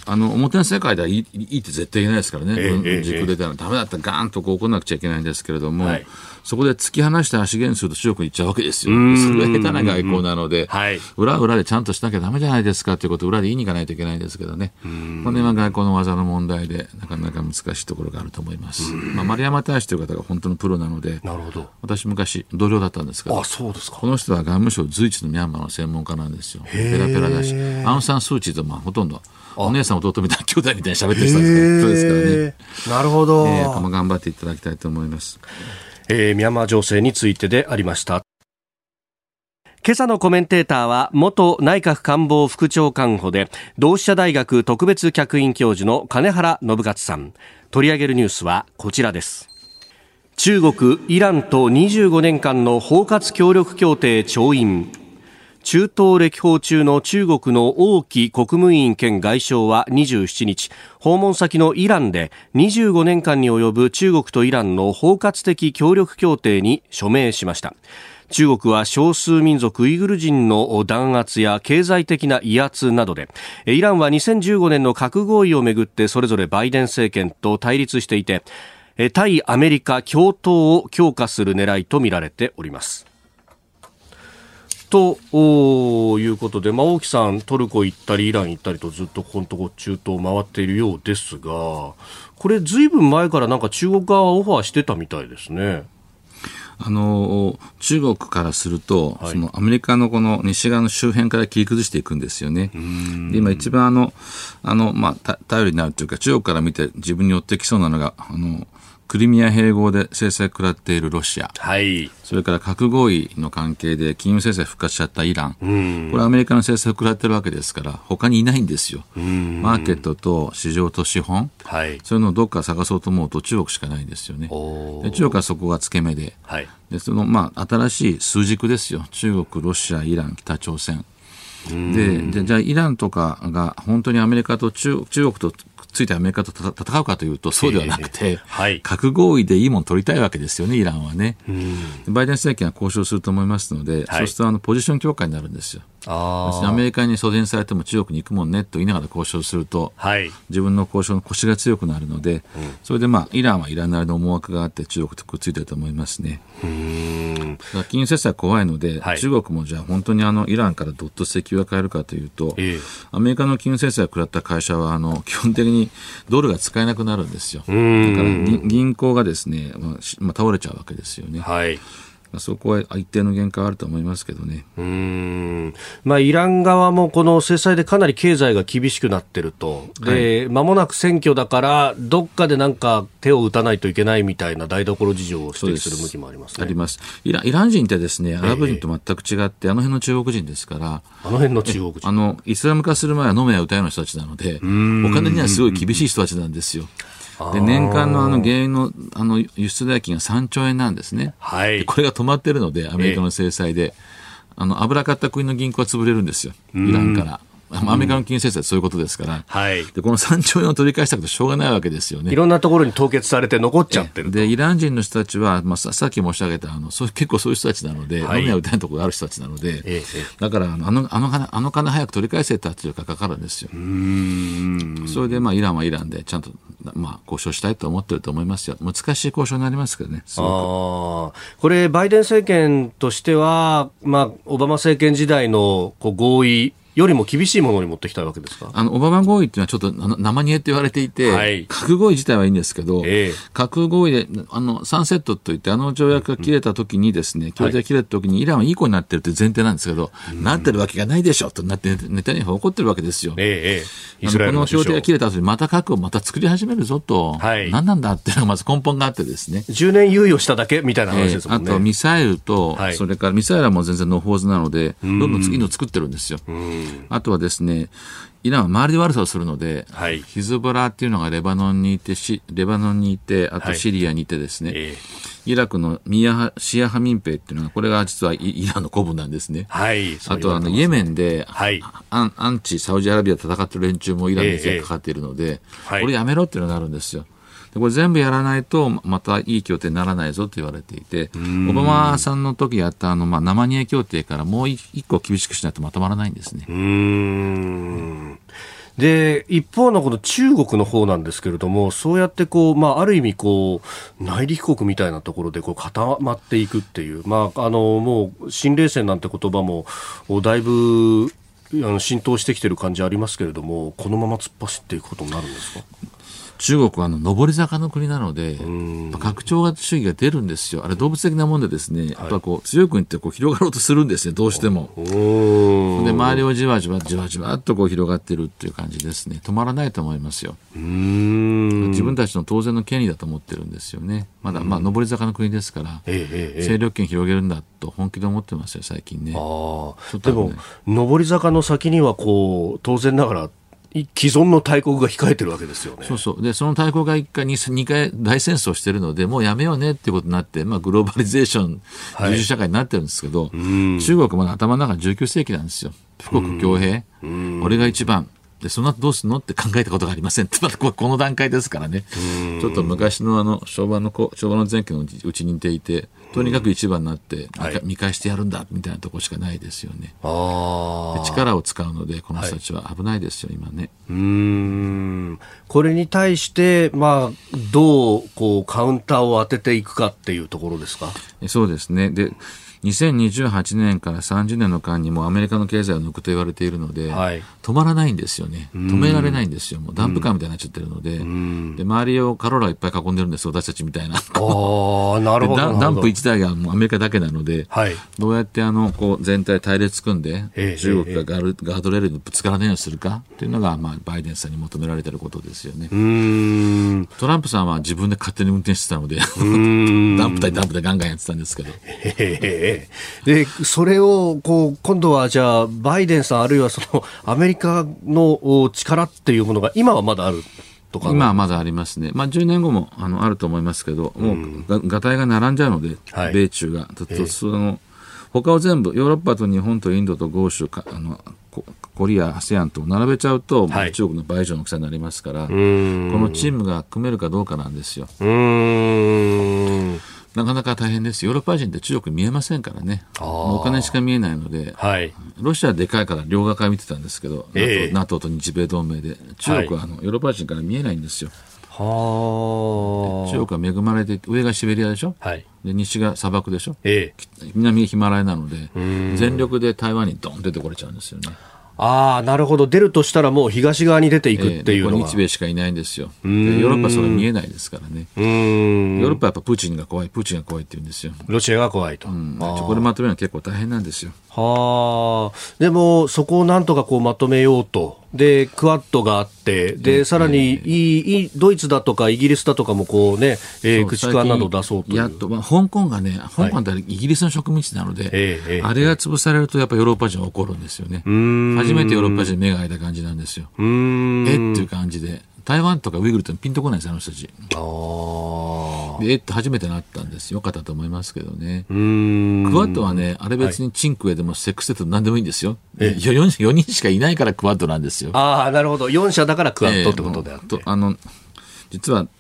あの表の世界ではいいいいって絶対言えないですからね、えー、軸出たらだめだったらガーンとこう怒らなくちゃいけないんですけれども、はい、そこで突き放して足減すると中国に行っちゃうわけですよ。それが下手な外交なので、はい、裏裏でちゃんとしなきゃだめじゃないですかということを裏で言いに行かないといけないんですけどね、この辺は外交の技の問題で、なかなか難しいところがあると思います。まあ、丸山大使という方が本当のプロなので、なるほど私、昔、同僚だったんですけど、あそうですかこの人は外務省随一のミャンマーの専門家なんですよ。ペラペラだし、アウン・サン・スー・チーとまあほとんどお姉さん弟みたいな兄弟みたいに喋ってる人ですからね。なるほど。えー、頑張っていただきたいと思います。えー、ミャンマー情勢についてでありました。今朝のコメンテーターは元内閣官房副長官補で同志社大学特別客員教授の金原信勝さん。取り上げるニュースはこちらです。中国イランと25年間の包括協力協定調印。中東歴訪中の中国の王毅国務委員兼外相は27日訪問先のイランで25年間に及ぶ中国とイランの包括的協力協定に署名しました。中国は少数民族ウイグル人の弾圧や経済的な威圧などでイランは2015年の核合意をめぐってそれぞれバイデン政権と対立していて対アメリカ共闘を強化する狙いとみられております。ということで、まあ、大木さん、トルコ行ったり、イラン行ったりとずっとこのとこ中東を回っているようですが、これ、ずいぶん前からなんか中国側はオファーしてたみたいですね。あの中国からすると、はい、そのアメリカのこの西側の周辺から切り崩していくんですよね。で今一番あのあの、まあ、頼りになるというか中国から見て自分に寄ってきそうなのがあのクリミア併合で制裁を食らっているロシア、はい、それから核合意の関係で金融制裁復活しちゃったイラン、これアメリカの制裁を食らってるわけですから、他にいないんですよ。マーケットと市場と資本、はい、そういうのをどっか探そうと思うと中国しかないんですよね。で中国はそこが付け目で、はい、でそのまあ、新しい数軸ですよ。中国、ロシア、イラン、北朝鮮。ででじゃあイランとかが本当にアメリカと中中国とついてアメリカと戦うかというと、そうではなくて、はい、核合意でいいもの取りたいわけですよね、イランはね。バイデン政権は交渉すると思いますので、はい、そうするとあのポジション強化になるんですよ。アメリカに袖にされても中国に行くもんねと言いながら交渉すると、はい、自分の交渉の腰が強くなるので、うん、それで、まあ、イランはイランなりの思惑があって中国とくっついてると思いますね。金融制裁怖いので、はい、中国もじゃあ本当にあのイランからどっと石油球が変えるかというと、えアメリカの金融制裁を食らった会社はあの基本的にドルが使えなくなるんですよ。だから銀行がですね、まあ、倒れちゃうわけですよね。はいそこは一定の限界はあると思いますけどね。うん。まあ、イラン側もこの制裁でかなり経済が厳しくなってると、で、間、はい、もなく選挙だから、どっかでなんか手を打たないといけないみたいな台所事情を指摘する向きもあります、ね、あります。イラ。イラン人ってですね、アラブ人と全く違って、えー、あの辺の中国人ですから、あの辺の中国人。あのイスラム化する前は飲めや歌えの人たちなので、お金にはすごい厳しい人たちなんですよ。で年間のあの原油のあの輸出代金が3兆円なんですね、はい、これが止まってるので、アメリカの制裁で、えあの油買った国の銀行は潰れるんですよ、イランから。アメリカの金融政策そういうことですから、はい、でこの3兆円を取り返したくてしょうがないわけですよね。いろんなところに凍結されて残っちゃってるで、イラン人の人たちは、まあ、ささっき申し上げたあのそう結構そういう人たちなので、はい、飲み屋打たないところがある人たちなので、ええ、だからあのあのあの金あの金早く取り返せって圧力がかかるんですよ。それで、まあ、イランはイランでちゃんと、まあ、交渉したいと思ってると思いますよ。難しい交渉になりますけどね。これ、バイデン政権としては、まあ、オバマ政権時代のこう合意よりも厳しいものに持ってきたわけですか？あのオバマ合意っていうのはちょっと生煮えって言われていて、はい、核合意自体はいいんですけど、えー、核合意であのサンセットといってあの条約が切れた時にですね、協定が切れた時にイランはいい子になってるという前提なんですけど、なってるわけがないでしょとなってネタニヤフ怒ってるわけですよ。えー、えー、この協定が切れた後にまた核をまた作り始めるぞと、はい、何なんだっていうのがまず根本があってですね。10年猶予しただけみたいな話ですもんね。えー、あとミサイルと、はい、それからミサイルはもう全然ノーフォーズなので、どんどん次の作ってるんですよ。あとはですねね、イランは周りで悪さをするので、はい、ヒズボラっていうのがレバノンにいてレバノンにいて、あとシリアにいてですね、はいえ。ー、イラクのシーア派民兵っていうのは、これが実はイランの子分なんですね。はい、あとあの、イエメンで、はい、アンアンチサウジアラビア戦ってる連中もイランにかかっているので、えー、これやめろっていうのがあるんですよ。これ全部やらないとまたいい協定にならないぞと言われていてオバマさんの時やったあの、まあ、生煮え協定からもう一個厳しくしないとまとまらないんですね。で一方のこの中国の方なんですけれども、そうやってこう、まあ、ある意味こう、内陸国みたいなところでこう固まっていくっていう、まあ、あのもう新冷戦なんて言葉もだいぶあの浸透してきてる感じありますけれども、このまま突っ走っていくことになるんですか？中国はあの上り坂の国なので、拡張型主義が出るんですよ、あれ、動物的なもんで、ですね、やっぱこう強い国ってこう広がろうとするんですね、どうしても。で、周りをじわじわじわじわっとこう広がってるっていう感じですね、止まらないと思いますよ。自分たちの当然の権利だと思ってるんですよね、まだ、まあ、上り坂の国ですから、勢力圏広げるんだと本気で思ってますよ、最近ね。でも、上り坂の先にはこう当然ながら既存の大国が控えてるわけですよね。そうそう。で、その大国が1回、2回大戦争してるので、もうやめようねっていうことになって、まあ、グローバリゼーション、自主社会になってるんですけど、はい、中国まだ頭の中19世紀なんですよ。富国強兵。俺が一番。で、その後どうすんのって考えたことがありませんって、まだこの段階ですからね。ちょっと昔のあの、昭和の子、昭和の前期のうちに似ていて、とにかく一番になって、見返してやるんだみたいなところしかないですよね。力を使うので、この人たちは危ないですよ、はい、今ね。うんこれに対して、まあ、どうこうカウンターを当てていくかっていうところですか？そうですね。で2028年から30年の間にもアメリカの経済を抜くと言われているので、はい、止まらないんですよね、止められないんですよ、もうダンプカーみたいになっちゃってるので、で周りをカローラいっぱい囲んでるんです、私たちみたいな。あなるほどダンプ1台がもうアメリカだけなので、はい、どうやってあのこう全体隊列組んで、中国がガルガードレールにぶつからないようにするかっていうのが、まあ、バイデンさんに求められていることですよね。トランプさんは自分で勝手に運転してたので、ダンプ対ダンプでガンガンやってたんですけど。でそれをこう今度はじゃあバイデンさんあるいはその アメリカの力っていうものが今はまだあるとか。今はまだありますね、まあ、10年後もあのあると思いますけど、もうがたいが並んじゃうので、はい、米中が。とその他を全部ヨーロッパと日本とインドと豪州あのコリア、ASEAN と並べちゃうと、はい、中国の倍以上の大きさになりますから、このチームが組めるかどうかなんですよ。うんなかなか大変です。ヨーロッパ人って中国見えませんからね。お金しか見えないので、はい、ロシアでかいから両側から見てたんですけど、えー、NATO, と日米同盟で、中国はあの、ヨーロッパ人から見えないんですよ。は中国は恵まれて上がシベリアでしょ、はい、で西が砂漠でしょ、ええ、南がヒマラヤなので全力で台湾にドン出てこれちゃうんですよね。ああ、なるほど。出るとしたらもう東側に出ていくっていうのが、えー、日米しかいないんですよ。ヨーロッパはそれ見えないですからね。ヨーロッパはやっぱプーチンが怖い、プーチンが怖いって言うんですよ。ロシアが怖いと。うん、これまとめるのは結構大変なんですよ。はあ。でも、そこをなんとかこうまとめようと。で、クワッドがあって、で、さらに、いい、ドイツだとかイギリスだとかもこうね、えー、駆逐艦など出そうとやっと、まあ、香港がね、香港ってイギリスの植民地なので、えー、あれが潰されるとやっぱヨーロッパ人は怒るんですよね。初めてヨーロッパ人目が開いた感じなんですよ。えっていう感じで。台湾とかウイグルってピンとこないですあの人たち。でえっと初めてなったんですよかったと思いますけどね。クワッドはねあれ別に cinque でもセックステッド何でもいいんですよ。4, 4人しかいないからクワッドなんですよ。ああなるほど4社だからクワッドってことであって。えー、あの実はた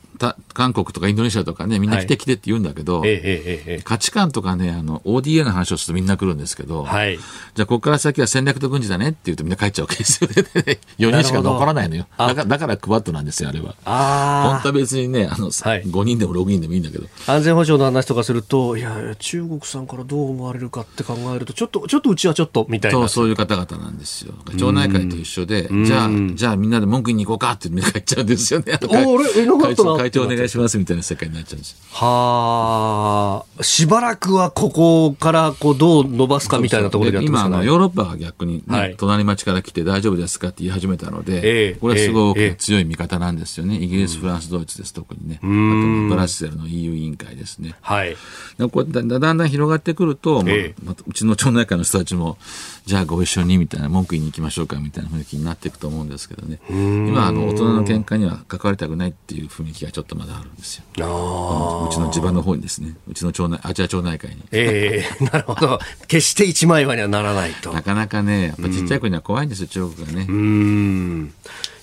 韓国とかインドネシアとかね、みんな来て来てって言うんだけど、はい、価値観とかね、あの、ODA の話をするとみんな来るんですけど、はい、じゃあここから先は戦略と軍事だねって言うとみんな帰っちゃうわけですよね。4人しか残らないのよ。だから、だからクワッドなんですよ、あれは。あ本当は別にね、あの、はい、5人でも6人でもいいんだけど。安全保障の話とかすると、いや、中国さんからどう思われるかって考えると、ちょっと、ちょっとうちはちょっと、みたいな。そう、そういう方々なんですよ。町内会と一緒で、じゃあ、じゃあみんなで文句言いに行こうかってみんな帰っちゃうんですよね。お俺、え、なかったな。会長お願いしますみたいな世界になっちゃうんです。はあ、しばらくはここからこうどう伸ばすかみたいなところで今あの、ヨーロッパが逆に、ねはい、隣町から来て大丈夫ですかって言い始めたので、えー、これはすごく強い味方なんですよね。イギリス、フランス、ドイツです、特にね。あとブラッセルの EU 委員会ですね。はい、だんだん広がってくると、えー、まあ、うちの町内会の人たちも、じゃあご一緒にみたいな、文句言いに行きましょうかみたいな雰囲気になっていくと思うんですけどね。今、あの、大人の喧嘩には関わりたくないっていう雰囲気がちょっとまだあるんですよ。うちの地場の方にですね、うちの町内、アジア町内会に。ええー、なるほど。決して一枚岩にはならないと。なかなかね、やっぱちっちゃい子には怖いんですよ、中国がね。うん。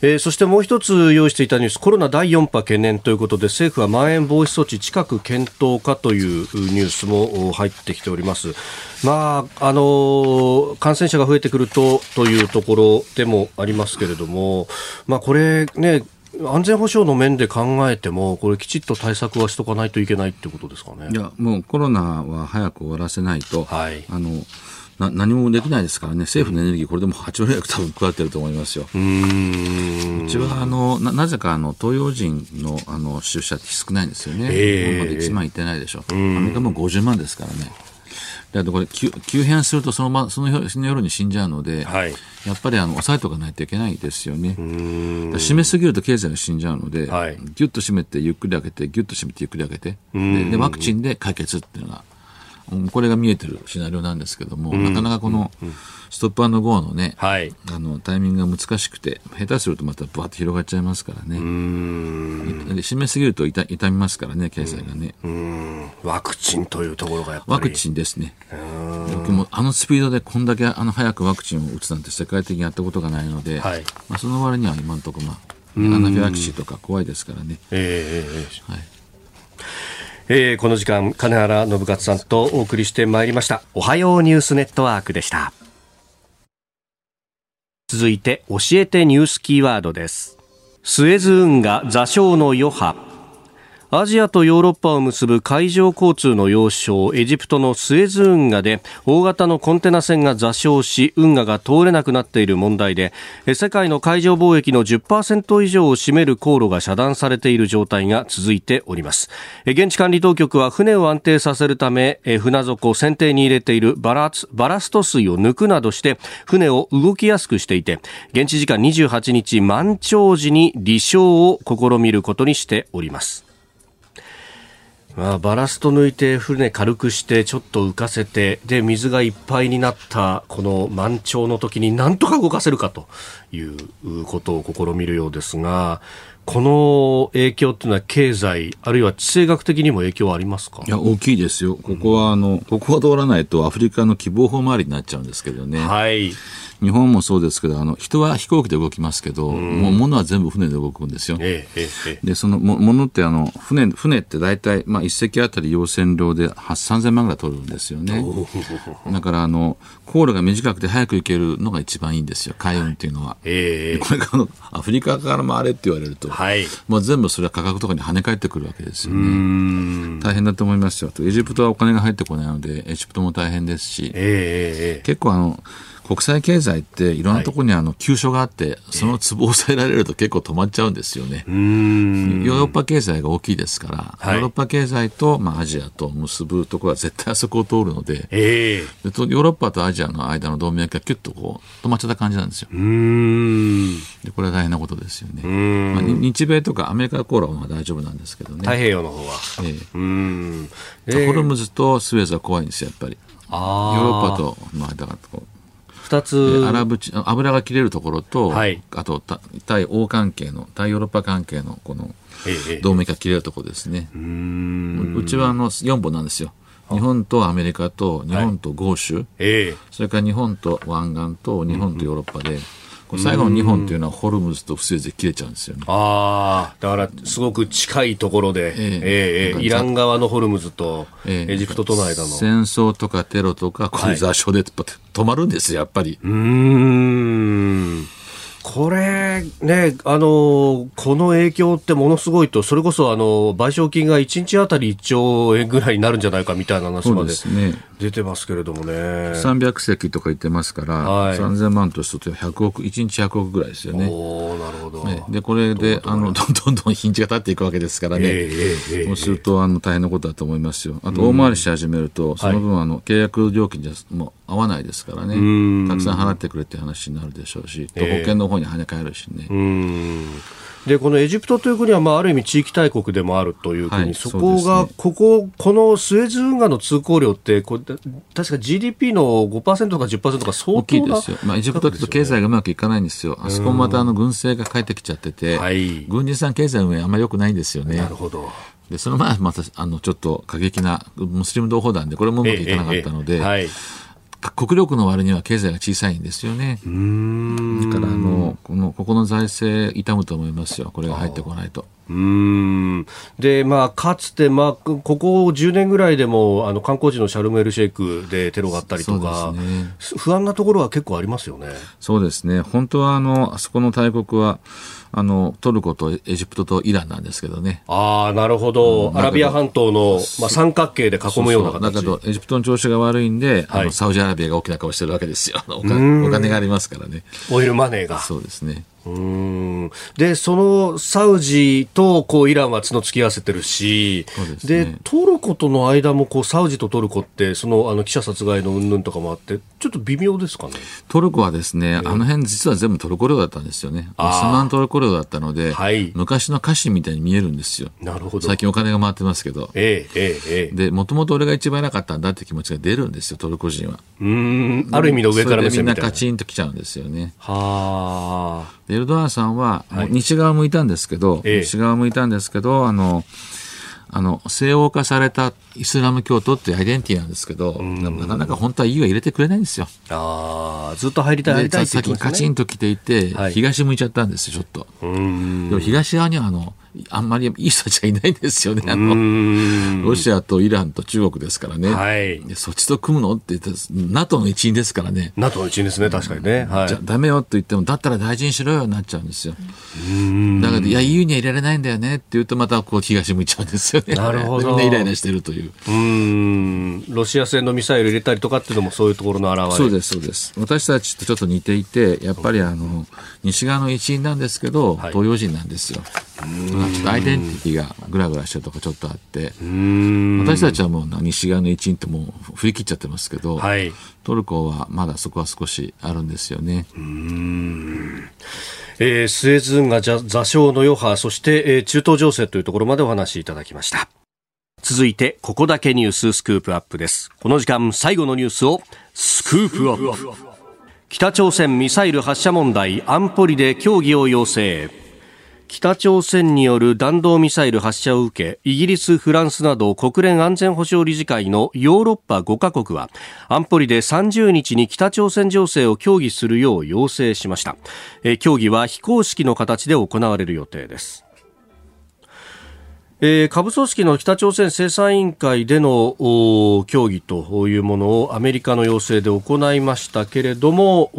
えー、そしてもう一つ用意していたニュース、コロナ第4波懸念ということで、政府はまん延防止措置近く検討かというニュースも入ってきております。まあ、あのー、感染者が増えてくるとというところでもありますけれども、まあ、これね、安全保障の面で考えても、これ、きちっと対策はしとかないといけないってことですかね。いや、もうコロナは早く終わらせないと、はい、あのな何もできないですからね、政府のエネルギー、これでも8割ぐらい多分食われてると思いますよ。うちはあのななぜかあの東洋人のあの出社って少ないんですよね、えー、まで1万いってないでしょ、アメリカも50万ですからね。だこれ急急変するとその,、ま、その夜に死んじゃうので、はい、やっぱりあの抑えておかないといけないですよね。締めすぎると経済が死んじゃうので、はい、ぎゅっと締めてゆっくり開けてぎゅっと締めてゆっくり開けて。ででワクチンで解決っていうのがこれが見えてるシナリオなんですけども、なかなかこのストップゴーのね、はい、あのタイミングが難しくて、下手するとまたバッと広がっちゃいますからね。締めすぎると痛痛みますからね、経済がね。ワクチンというところがやっぱり。ワクチンですね。でもあのスピードでこんだけあの早くワクチンを打つなんて世界的にやったことがないので、はい、まあ、その割には今のところ、まあ、アナフィラキシーとか怖いですからね。えー、はいえー、この時間金原信勝さんとお送りしてまいりました。おはようニュースネットワークでした。続いて教えてニュースキーワードです。スエズ運河座礁の余波。アジアとヨーロッパを結ぶ海上交通の要衝エジプトのスエズ運河で大型のコンテナ船が座礁し運河が通れなくなっている問題で世界の海上貿易の10%以上を占める航路が遮断されている状態が続いております。現地管理当局は船を安定させるため船底船底に入れているバラバラスト水を抜くなどして船を動きやすくしていて現地時間28日満潮時に離礁を試みることにしております。まあ、バラスト抜いて船軽くしてちょっと浮かせてで水がいっぱいになったこの満潮の時になんとか動かせるかということを試みるようですがこの影響というのは経済あるいは地政学的にも影響はありますか？いや大きいですよ、ここはあの、ここは通らないとアフリカの希望法周りになっちゃうんですけどね。はい日本もそうですけど、あの人は飛行機で動きますけど、もう物は全部船で動くんですよ。ええで、そのも物ってあの船、船って大体、まあ、一隻あたり用船料で8、3000万ぐらい取るんですよね。だからあの、航路が短くて早く行けるのが一番いいんですよ、海運っていうのは。えこれからのアフリカから回れって言われると、はい、もう全部それは価格とかに跳ね返ってくるわけですよね。大変だと思いますよ。エジプトはお金が入ってこないので、エジプトも大変ですし、え結構あの、国際経済っていろんなところにあの急所があって、そのツボを抑えられると結構止まっちゃうんですよね。ヨーロッパ経済が大きいですから、ヨーロッパ経済と、まあ、アジアと結ぶところは絶対あそこを通るので、えー、でヨーロッパとアジアの間の動脈がキュッとこう止まっちゃった感じなんですよ。でこれは大変なことですよね。まあ、日米とかアメリカ航路は大丈夫なんですけどね。太平洋の方は。えー、うんえー、ホルムズとスウェーズは怖いんですよ、やっぱり。ヨーロッパとの間がこう二つ。アラブ油が切れるところと、はい、あと対欧関係の、対ヨーロッパ関係のこの同盟が切れるところですね。ううちはあの4本なんですよ。日本とアメリカと日本と豪州、はい、それから日本と湾岸と日本とヨーロッパで、最後の日本というのはホルムズとスエズで切れちゃうんですよね。ああ、だからすごく近いところで、えー、えー、イラン側のホルムズとエジプトとの間の。戦争とかテロとか、こういう座礁で止まるんですよ、やっぱり。うん。これね、あの、この影響ってものすごいと、それこそあの、賠償金が1日あたり1兆円ぐらいになるんじゃないかみたいな話まで出てますけれどもね。ね300席とか言ってますから、はい、3000万とすると100億、1日100億ぐらいですよね。おなるほど。ね、で、これで、あの、どんどんどん日にちが経っていくわけですからね。えー、えー、そうすると、あの、大変なことだと思いますよ。あと、大回りし始めると、その分、あの、契約料金じゃ、もう合わないですからね。たくさん払ってくれって話になるでしょうし、保険の方に跳ね返るしね。でこのエジプトという国は、まあ、ある意味地域大国でもあるという国、はい、そこが、ね、ここ、このスエズ運河の通行量って、これ確か GDP の5%とか10%とか相当大きいですよ、まあ、エジプトって経済がうまくいかないんですよ、あそこもまたあの軍政が帰ってきちゃってて、はい、軍人さん経済運営、あんまりよくないんですよね。なるほど。でその前またあのちょっと過激なムスリム同胞団でこれもうまくいかなかったので、えええはい国力の割には経済が小さいんですよね。だからあのこのここの財政痛むと思いますよ。これが入ってこないと。うんでまあ、かつて、まあ、ここ10年ぐらいでもあの観光地のシャルムエルシェイクでテロがあったりとか、ね、不安なところは結構ありますよね。そうですね本当はあのあそこの大国はあのトルコとエジプトとイランなんですけどね。ああ、なるほど、うん、アラビア半島の、まあ、三角形で囲むような形だけど、エジプトの調子が悪いんで、はい、あのサウジアラビアが大きな顔してるわけですよ。お金お金がありますからね。オイルマネーが。そうですね。うん。でそのサウジとこうイランは角突き合わせてるしで、ね、トルコとの間もこうサウジとトルコってそのあの記者殺害の云々とかもあってちょっと微妙ですかね？トルコはですね、あの辺実は全部トルコ領だったんですよね。オスマントルコ領だったので、はい、昔の歌詞みたいに見えるんですよ。なるほど。最近お金が回ってますけど。ええええでもともと俺が一番偉かったんだって気持ちが出るんですよトルコ人は。うん。ある意味の上から目線みたいなみんなカチンときちゃうんですよね。はあエルドアンさんは、西側向いたんですけど、西側向いたんですけど、あの、あの、西欧化されたイスラム教徒っていうアイデンティティなんですけど、なかなか本当は EU は入れてくれないんですよ。ああ、ずっと入りたい、入りたいって言って、ね、先カチンと来ていて、はい、東向いちゃったんですよ、ちょっと。でも東側にはあの、あんまりいい人たちはいないんですよね。あの、ロシアとイランと中国ですからね。はい。そっちと組むの？って言って、NATO の一員ですからね。NATO の一員ですね、確かにね。はい。じゃダメよって言っても、だったら大事にしろよになっちゃうんですよ。だから、いや、EU には入れられないんだよねって言うと、またこう東向いちゃうんですよね。なるほど。みんなイライラしてるという。うん。ロシア製のミサイル入れたりとかっていうのもそういうところの表れ。そうです、そうです。私たちとちょっと似ていて、やっぱりあの、西側の一員なんですけど、東洋人なんですよ。アイデンティティがぐらぐらしてるとかちょっとあって私たちはもう西側の一員ってもう振り切っちゃってますけど、はい、トルコはまだそこは少しあるんですよね。えー、スエズ運河座礁の余波そして、えー、中東情勢というところまでお話しいただきました。続いてここだけニューススクープアップです。この時間最後のニュースをスクープアップ。北朝鮮ミサイル発射問題安保理で協議を要請北朝鮮による弾道ミサイル発射を受けイギリス、フランスなど国連安全保障理事会のヨーロッパ5カ国は安保理で30日に北朝鮮情勢を協議するよう要請しました。協議は非公式の形で行われる予定です。えー、下部組織の北朝鮮制裁委員会での協議というものをアメリカの要請で行いましたけれども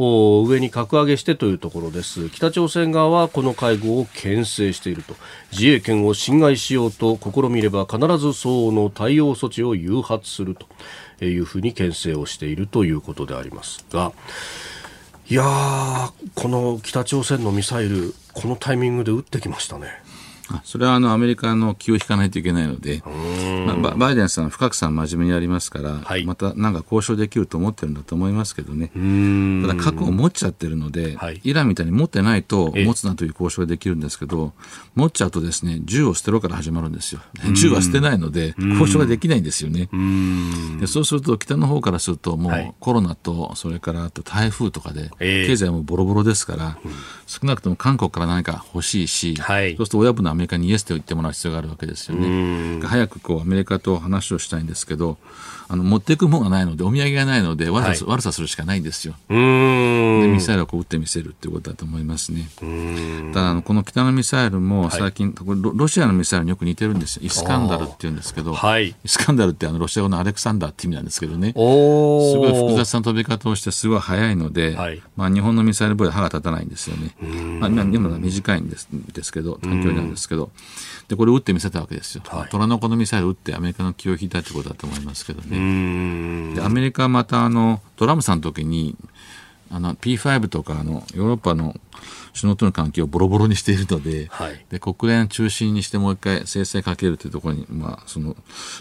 上に格上げしてというところです。北朝鮮側はこの会合を牽制していると。自衛権を侵害しようと試みれば必ず相応の対応措置を誘発するというふうに牽制をしているということでありますが。いやこの北朝鮮のミサイルこのタイミングで撃ってきましたね。それはあのアメリカの気を引かないといけないので、まあ、バイデンさん、深くさん、真面目にやりますから、はい、またなんか交渉できると思ってるんだと思いますけどね、ただ、核を持っちゃってるので、はい、イランみたいに持ってないと、持つなという交渉ができるんですけど、持っちゃうとですね、銃を捨てろから始まるんですよ。銃は捨てないので、交渉ができないんですよね。でそうすると、北の方からすると、もうコロナと、それからあと台風とかで、経済もボロボロですから、少なくとも韓国から何か欲しいし、はい、そうすると親分のアメリカにイエスと言ってもらう必要があるわけですよね。早くこうアメリカと話をしたいんですけど、あの持っていくものがないので、お土産がないので悪さ、はい、悪さするしかないんですよ。でミサイルをこう撃ってみせるということだと思いますね。ただあの、この北のミサイルも最近、はい、ロシアのミサイルによく似てるんです。よ。イスカンダルっていうんですけど、はい、イスカンダルってあのロシア語のアレクサンダーって意味なんですけどね、すごい複雑な飛び方をしてすごい速いので、はい、まあ、日本のミサイル防衛歯が立たないんですよね。まあ、今短いんですですけど、短距離なんですけど、でこれを撃ってみせたわけですよ。虎の子のミサイルを撃ってアメリカの気を引いたということだと思いますけどね。でアメリカはまたあのトランプさんの時にあの P5 とかあのヨーロッパの首脳との関係をボロボロにしているのではい、で国連中心にしてもう一回制裁かけるというところに、まあ、その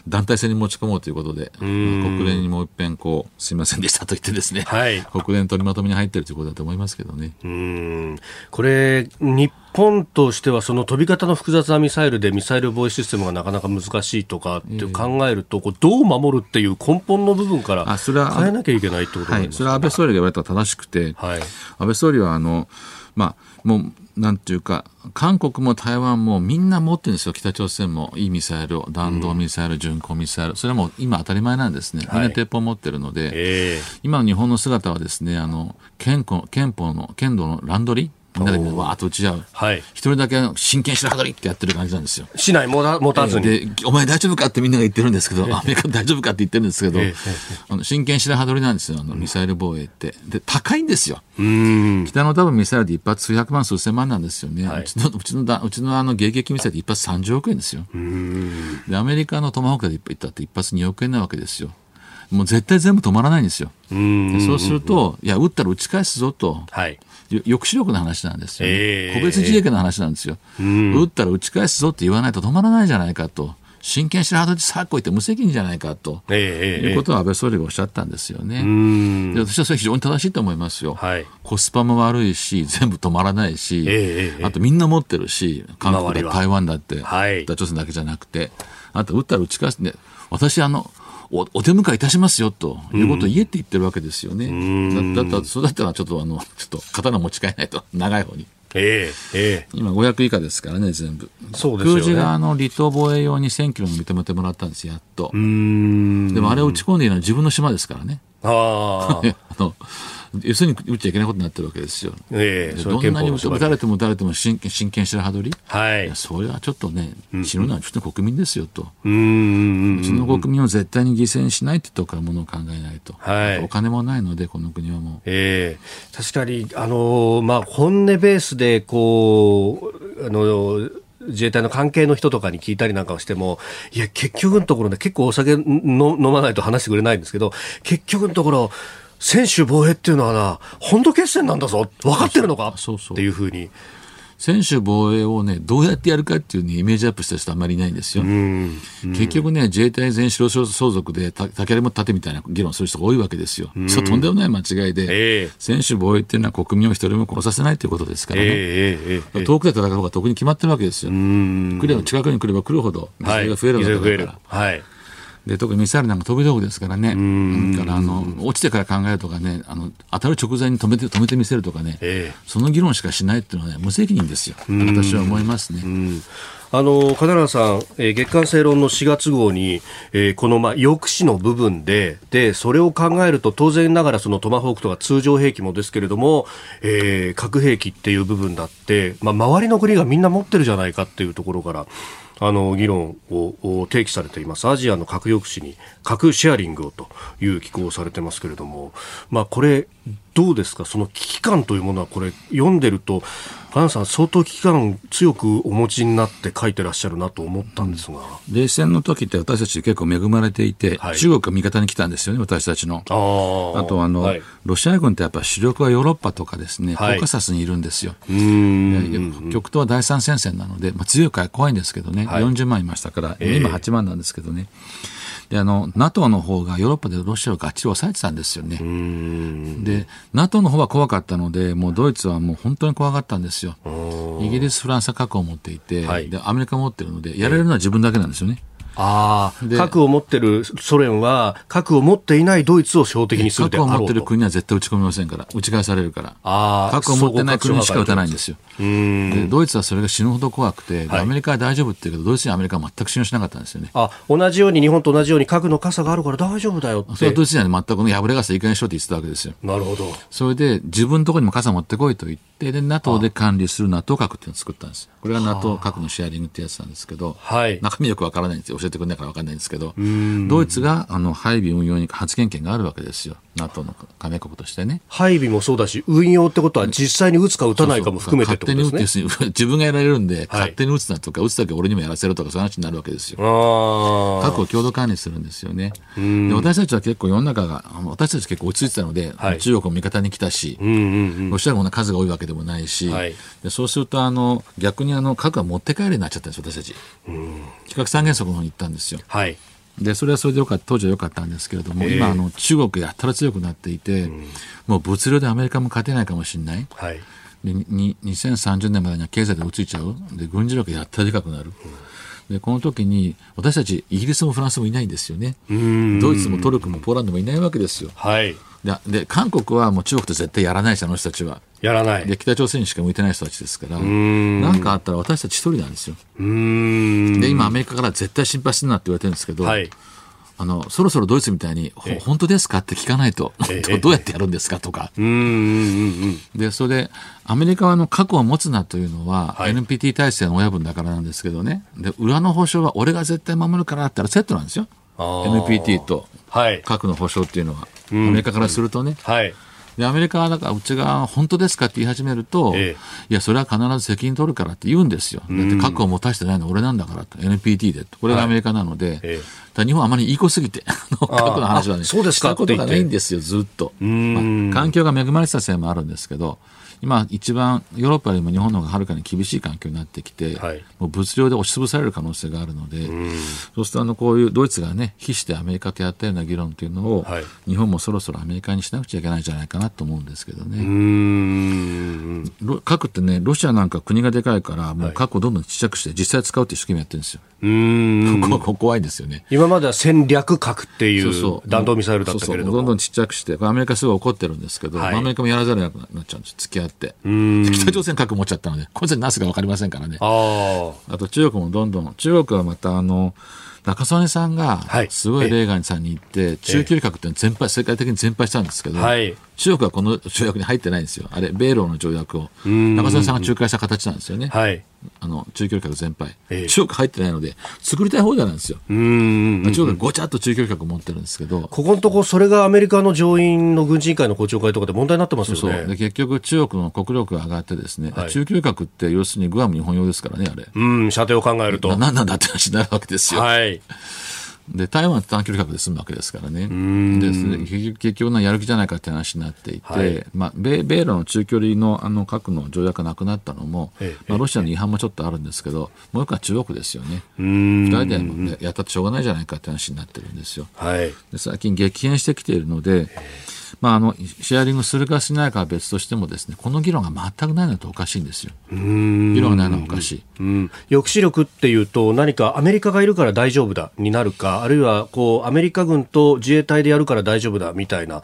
団体戦に持ち込もうということで、まあ、国連にもう一遍こうすみませんでしたと言ってですね、はい、国連取りまとめに入っているということだと思いますけどね。うん。これ日本としてはその飛び方の複雑なミサイルでミサイル防衛システムがなかなか難しいとかって考えると、こうどう守るっていう根本の部分から変えなきゃいけないってことはい、それは安倍総理が言われたら正しくて、はい、安倍総理はあの、まあ、もうなんていうか、韓国も台湾もみんな持ってるんですよ、北朝鮮もいいミサイルを、弾道ミサイル、巡航ミサイル、それはもう今当たり前なんですね、みんな鉄砲持ってるので、はい今の日本の姿はですね、あの憲法憲法の、剣道のランドリーみんなでわーっと打ち合う。はい。一人だけ真剣白羽りってやってる感じなんですよ。市内も持たずに、えー、で、お前大丈夫かってみんなが言ってるんですけど、アメリカ大丈夫かって言ってるんですけど、えー、あの真剣白羽りなんですよ、あのミサイル防衛って。で、高いんですよ。うん北の多分ミサイルで一発数百万数千万なんですよね。はい、うちの、うちのだ、うちのあの迎撃ミサイルで一発30億円ですよ。で、アメリカのトマホークでいったって一発2億円なわけですよ。もう絶対全部止まらないんですよ。うそうすると、いや、撃ったら撃ち返すぞと。はい。抑止力の話なんですよ、ね、えー、個別自衛権の話なんですよ、うん、撃ったら撃ち返すぞって言わないと止まらないじゃないかと。真剣白旗でさっこいって無責任じゃないかと、えー、いうことを安倍総理がおっしゃったんですよね。で私はそれ非常に正しいと思いますよ、はい、コスパも悪いし、全部止まらないし、えー、あとみんな持ってるし、韓国だ台湾だって、はい、北朝鮮だけじゃなくて、あと撃ったら撃ち返す。ね、私あの、おお出迎えいたしますよということを言えって言ってるわけですよね。だだったら、それだったらちょっとあの、ちょっと刀持ち替えないと、長い方に。えー、えー、今500以下ですからね、全部。そうですよ、ね、空自があの離島防衛用に1000キロも認めてもらったんですやっと。でもあれを打ち込んでいるのは自分の島ですからね。ああ の要するに打っちゃいけないことになってるわけですよ。ええー、どんなに打たれても打たれても真真剣白羽取り、はい、いそれはちょっとね、死ぬのはちょっと国民ですよと、うん、うちの国民を絶対に犠牲にしないってとこからものを考えないと、はい、お金もないので、この国はもう。えー、確かに、あのまあ、本音ベースでこうあの自衛隊の関係の人とかに聞いたりなんかをしても、いや、結局のところね、結構お酒飲まないと話してくれないんですけど、結局のところ、専守防衛っていうのはな、本土決戦なんだぞ、分かってるのか？っていうふうに。専守防衛をね、どうやってやるかっていうね、イメージアップした人あんまりいないんですよ。結局ね、自衛隊全城相続で、竹も盾みたいな議論する人が多いわけですよ。そう、とんでもない間違いで、えー、専守防衛っていうのは国民を一人も殺させないということですからね。えーえー、遠くで戦う方が特に決まってるわけですよ。来れば近くに来れば来るほど、犠牲が増えるわけだから。はいで特にミサイルなんか飛び道具ですからね、だからあの落ちてから考えるとかね、あの当たる直前に止めて止めてみせるとかね、えー、その議論しかしないっていうのは、ね、無責任ですよ、私は思いますね。あの金原さん、えー、月刊正論の4月号に、えー、この、まあ、抑止の部分でで、それを考えると当然ながらそのトマホークとか通常兵器もですけれども、えー、核兵器っていう部分だって、まあ、周りの国がみんな持ってるじゃないかっていうところからあの議論を提起されています。アジアの核抑止に核シェアリングをという機構をされてますけれども、まあ、これどうですか？その危機感というものはこれ読んでると金さん相当危機感強くお持ちになって書いてらっしゃるなと思ったんですが、冷戦の時って私たち結構恵まれていて、はい、中国が味方に来たんですよね私たちの。あとあの、はい、ロシア軍ってやっぱ主力はヨーロッパとかですね、コーカサスにいるんですよ。極東は第三戦線なので、まあ、強いから怖いんですけどね、はい、40万いましたから、今8万なんですけどね、で、あの、NATO の方がヨーロッパでロシアをがっちり抑えてたんですよね。で、NATO の方は怖かったので、もうドイツはもう本当に怖かったんですよ。イギリス、フランスは核を持っていて、はい、で、アメリカも持ってるので、やられるのは自分だけなんですよね。ああ、核を持ってるソ連は、核を持っていないドイツを標的にする核を持ってる国は絶対撃ち込みませんから、撃ち返されるから。あ核を持ってない国しか撃たないんですよ。でドイツはそれが死ぬほど怖くて、はい、アメリカは大丈夫って言うけど、ドイツにアメリカは全く信用しなかったんですよね。あ同じように、日本と同じように核の傘があるから大丈夫だよって。それはドイツには全く破れ傘いかにしろって言ってたわけですよ。なるほど。それで、自分のところにも傘持ってこいと言って、で、NATO で管理する NATO 核っていうのを作ったんです。これが NATO 核のシェアリングってやつなんですけど、はい、中身よくわからないんですよ。教えてくれないからわかんないんですけど、ドイツがあの配備運用に発言権があるわけですよ。NATO の加盟国としてね。配備もそうだし、運用ってことは実際に撃つか撃たないかも含めてってことですね。勝手に撃って自分がやられるんで、はい、勝手に撃つなとか、撃つだけ俺にもやらせろとか、そういう話になるわけですよ。核を共同管理するんですよね。で私たちは結構世の中が、私たち結構落ち着いてたので、はい、中国も味方に来たし、ロシア軍の数が多いわけでもないし、はい、でそうするとあの逆にあの核は持って帰りになっちゃったんです、私たち。非核三原則の方に行ったんですよ。はいでそれはそれでよかった当時は良かったんですけれども、えー、今あの、中国やったら強くなっていて、うん、もう物量でアメリカも勝てないかもしれない、はい、でに2030年までには経済で追いついちゃうで軍事力やったらでかくなる。でこの時に私たちイギリスもフランスもいないんですよねドイツもトルコもポーランドもいないわけですよ。はいでで韓国はもう中国と絶対やらないしあの人たちは。やらない。で北朝鮮にしか向いてない人たちですから。何かあったら私たち一人なんですよ。で今アメリカから絶対心配するなって言われてるんですけど、はい、あのそろそろドイツみたいに「本当ですか?」って聞かないと、どうやってやるんですかとか。でそれでアメリカはの核を持つなというのは、はい、NPT 体制の親分だからなんですけどね。で裏の保証は俺が絶対守るからって言ったらセットなんですよ。NPT と核の保証っていうのは。アメリカからするとね。はい。で、アメリカはだからうちが本当ですかって言い始めると、ええ、いや、それは必ず責任取るからって言うんですよ。だって核を持たせてないのは俺なんだからと、NPT でこれがアメリカなので、はいえ日本はあまりいい子すぎて、核の話はね、そうですかことがないんですよ、ずっと。まあ、環境が恵まれてたせいもあるんですけど、今、一番ヨーロッパよりも日本の方がはるかに厳しい環境になってきて、はい、もう物量で押しつぶされる可能性があるので、うそうするとあのこういうドイツがね、必死でアメリカとやったような議論というのを、はい、日本もそろそろアメリカにしなくちゃいけないんじゃないかなと思うんですけどね。核ってね、ロシアなんか国がでかいから、もう核をどんどんちっちゃくして、実際使うって一生懸命やってるんですよ。うんここ怖いですよね。今までは戦略核っていう弾道ミサイルだったけれども。どんどんちっちゃくして、アメリカすごい怒ってるんですけど、はい、アメリカもやらざるを得なくなっちゃうんです、付き合って。北朝鮮核持っちゃったので、こいつになすか分かりませんからね。あと中国もどんどん、中国はまたあの、中曽根さんがすごいレーガンさんに行って、中距離核って全敗、世界的に全敗したんですけど、はい、中国はこの条約に入ってないんですよ。あれ、米ロの条約を。中曽根さんが仲介した形なんですよね。はい、あの中距離核全廃、えー、中国入ってないので、作りたい放題なんですよ。うん中国はごちゃっと中距離核持ってるんですけど、ここのところ、それがアメリカの上院の軍事委員会の公聴会とかで問題になってますよね。そうで結局、中国の国力が上がって、ですね、はい、中距離核って要するにグアム日本用ですからね、あれ。うん、射程を考えると。何なんだって話になるわけですよ。はいで台湾は短距離核で済むわけですからね、で結局、やる気じゃないかって話になっていて、はい、まあ、米米ロの中距離のあの核の条約がなくなったのも、まあ、ロシアの違反もちょっとあるんですけど、もう一個は中国ですよね、2人で、ね、やったってしょうがないじゃないかって話になってるんですよ。はい、で最近、激変してきているので、まあ、あのシェアリングするかしないかは別としてもですねこの議論が全くないのとおかしいんですよ。議論がないのはおかしい、うん、抑止力っていうと何かアメリカがいるから大丈夫だになるかあるいはこうアメリカ軍と自衛隊でやるから大丈夫だみたいな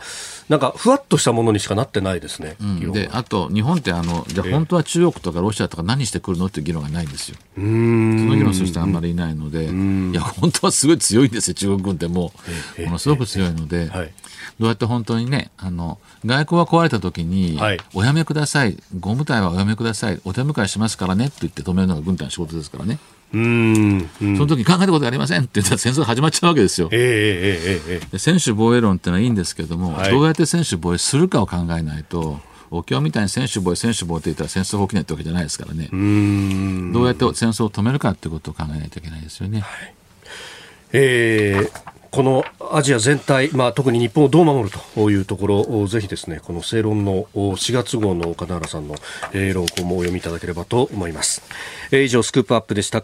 なんかふわっとしたものにしかなってないですね。うん、であと日本ってあのじゃ本当は中国とかロシアとか何してくるのっていう議論がないんですよ。その議論する人はあんまりいないのでいや本当はすごい強いんですよ中国軍ってもうものすごく強いので。はいどうやって本当にね、あの、外交が壊れた時に、はい、おやめください、ご務隊はおやめください、お手迎えしますからねって言って止めるのが軍隊の仕事ですからね。うんその時考えたことありませんって言ったら戦争が始まっちゃうわけですよ。えーえーえー、専守防衛論ってのはいいんですけども、はい、どうやって専守防衛するかを考えないと、お経みたいに専守防衛、専守防衛って言ったら戦争が起きないってわけじゃないですからね。どうやって戦争を止めるかってことを考えないといけないですよね。はい、えーこのアジア全体、まあ、特に日本をどう守るというところをぜひですねこの正論の4月号の兼原さんの、えー、論考もお読みいただければと思います、えー、以上スクープアップでした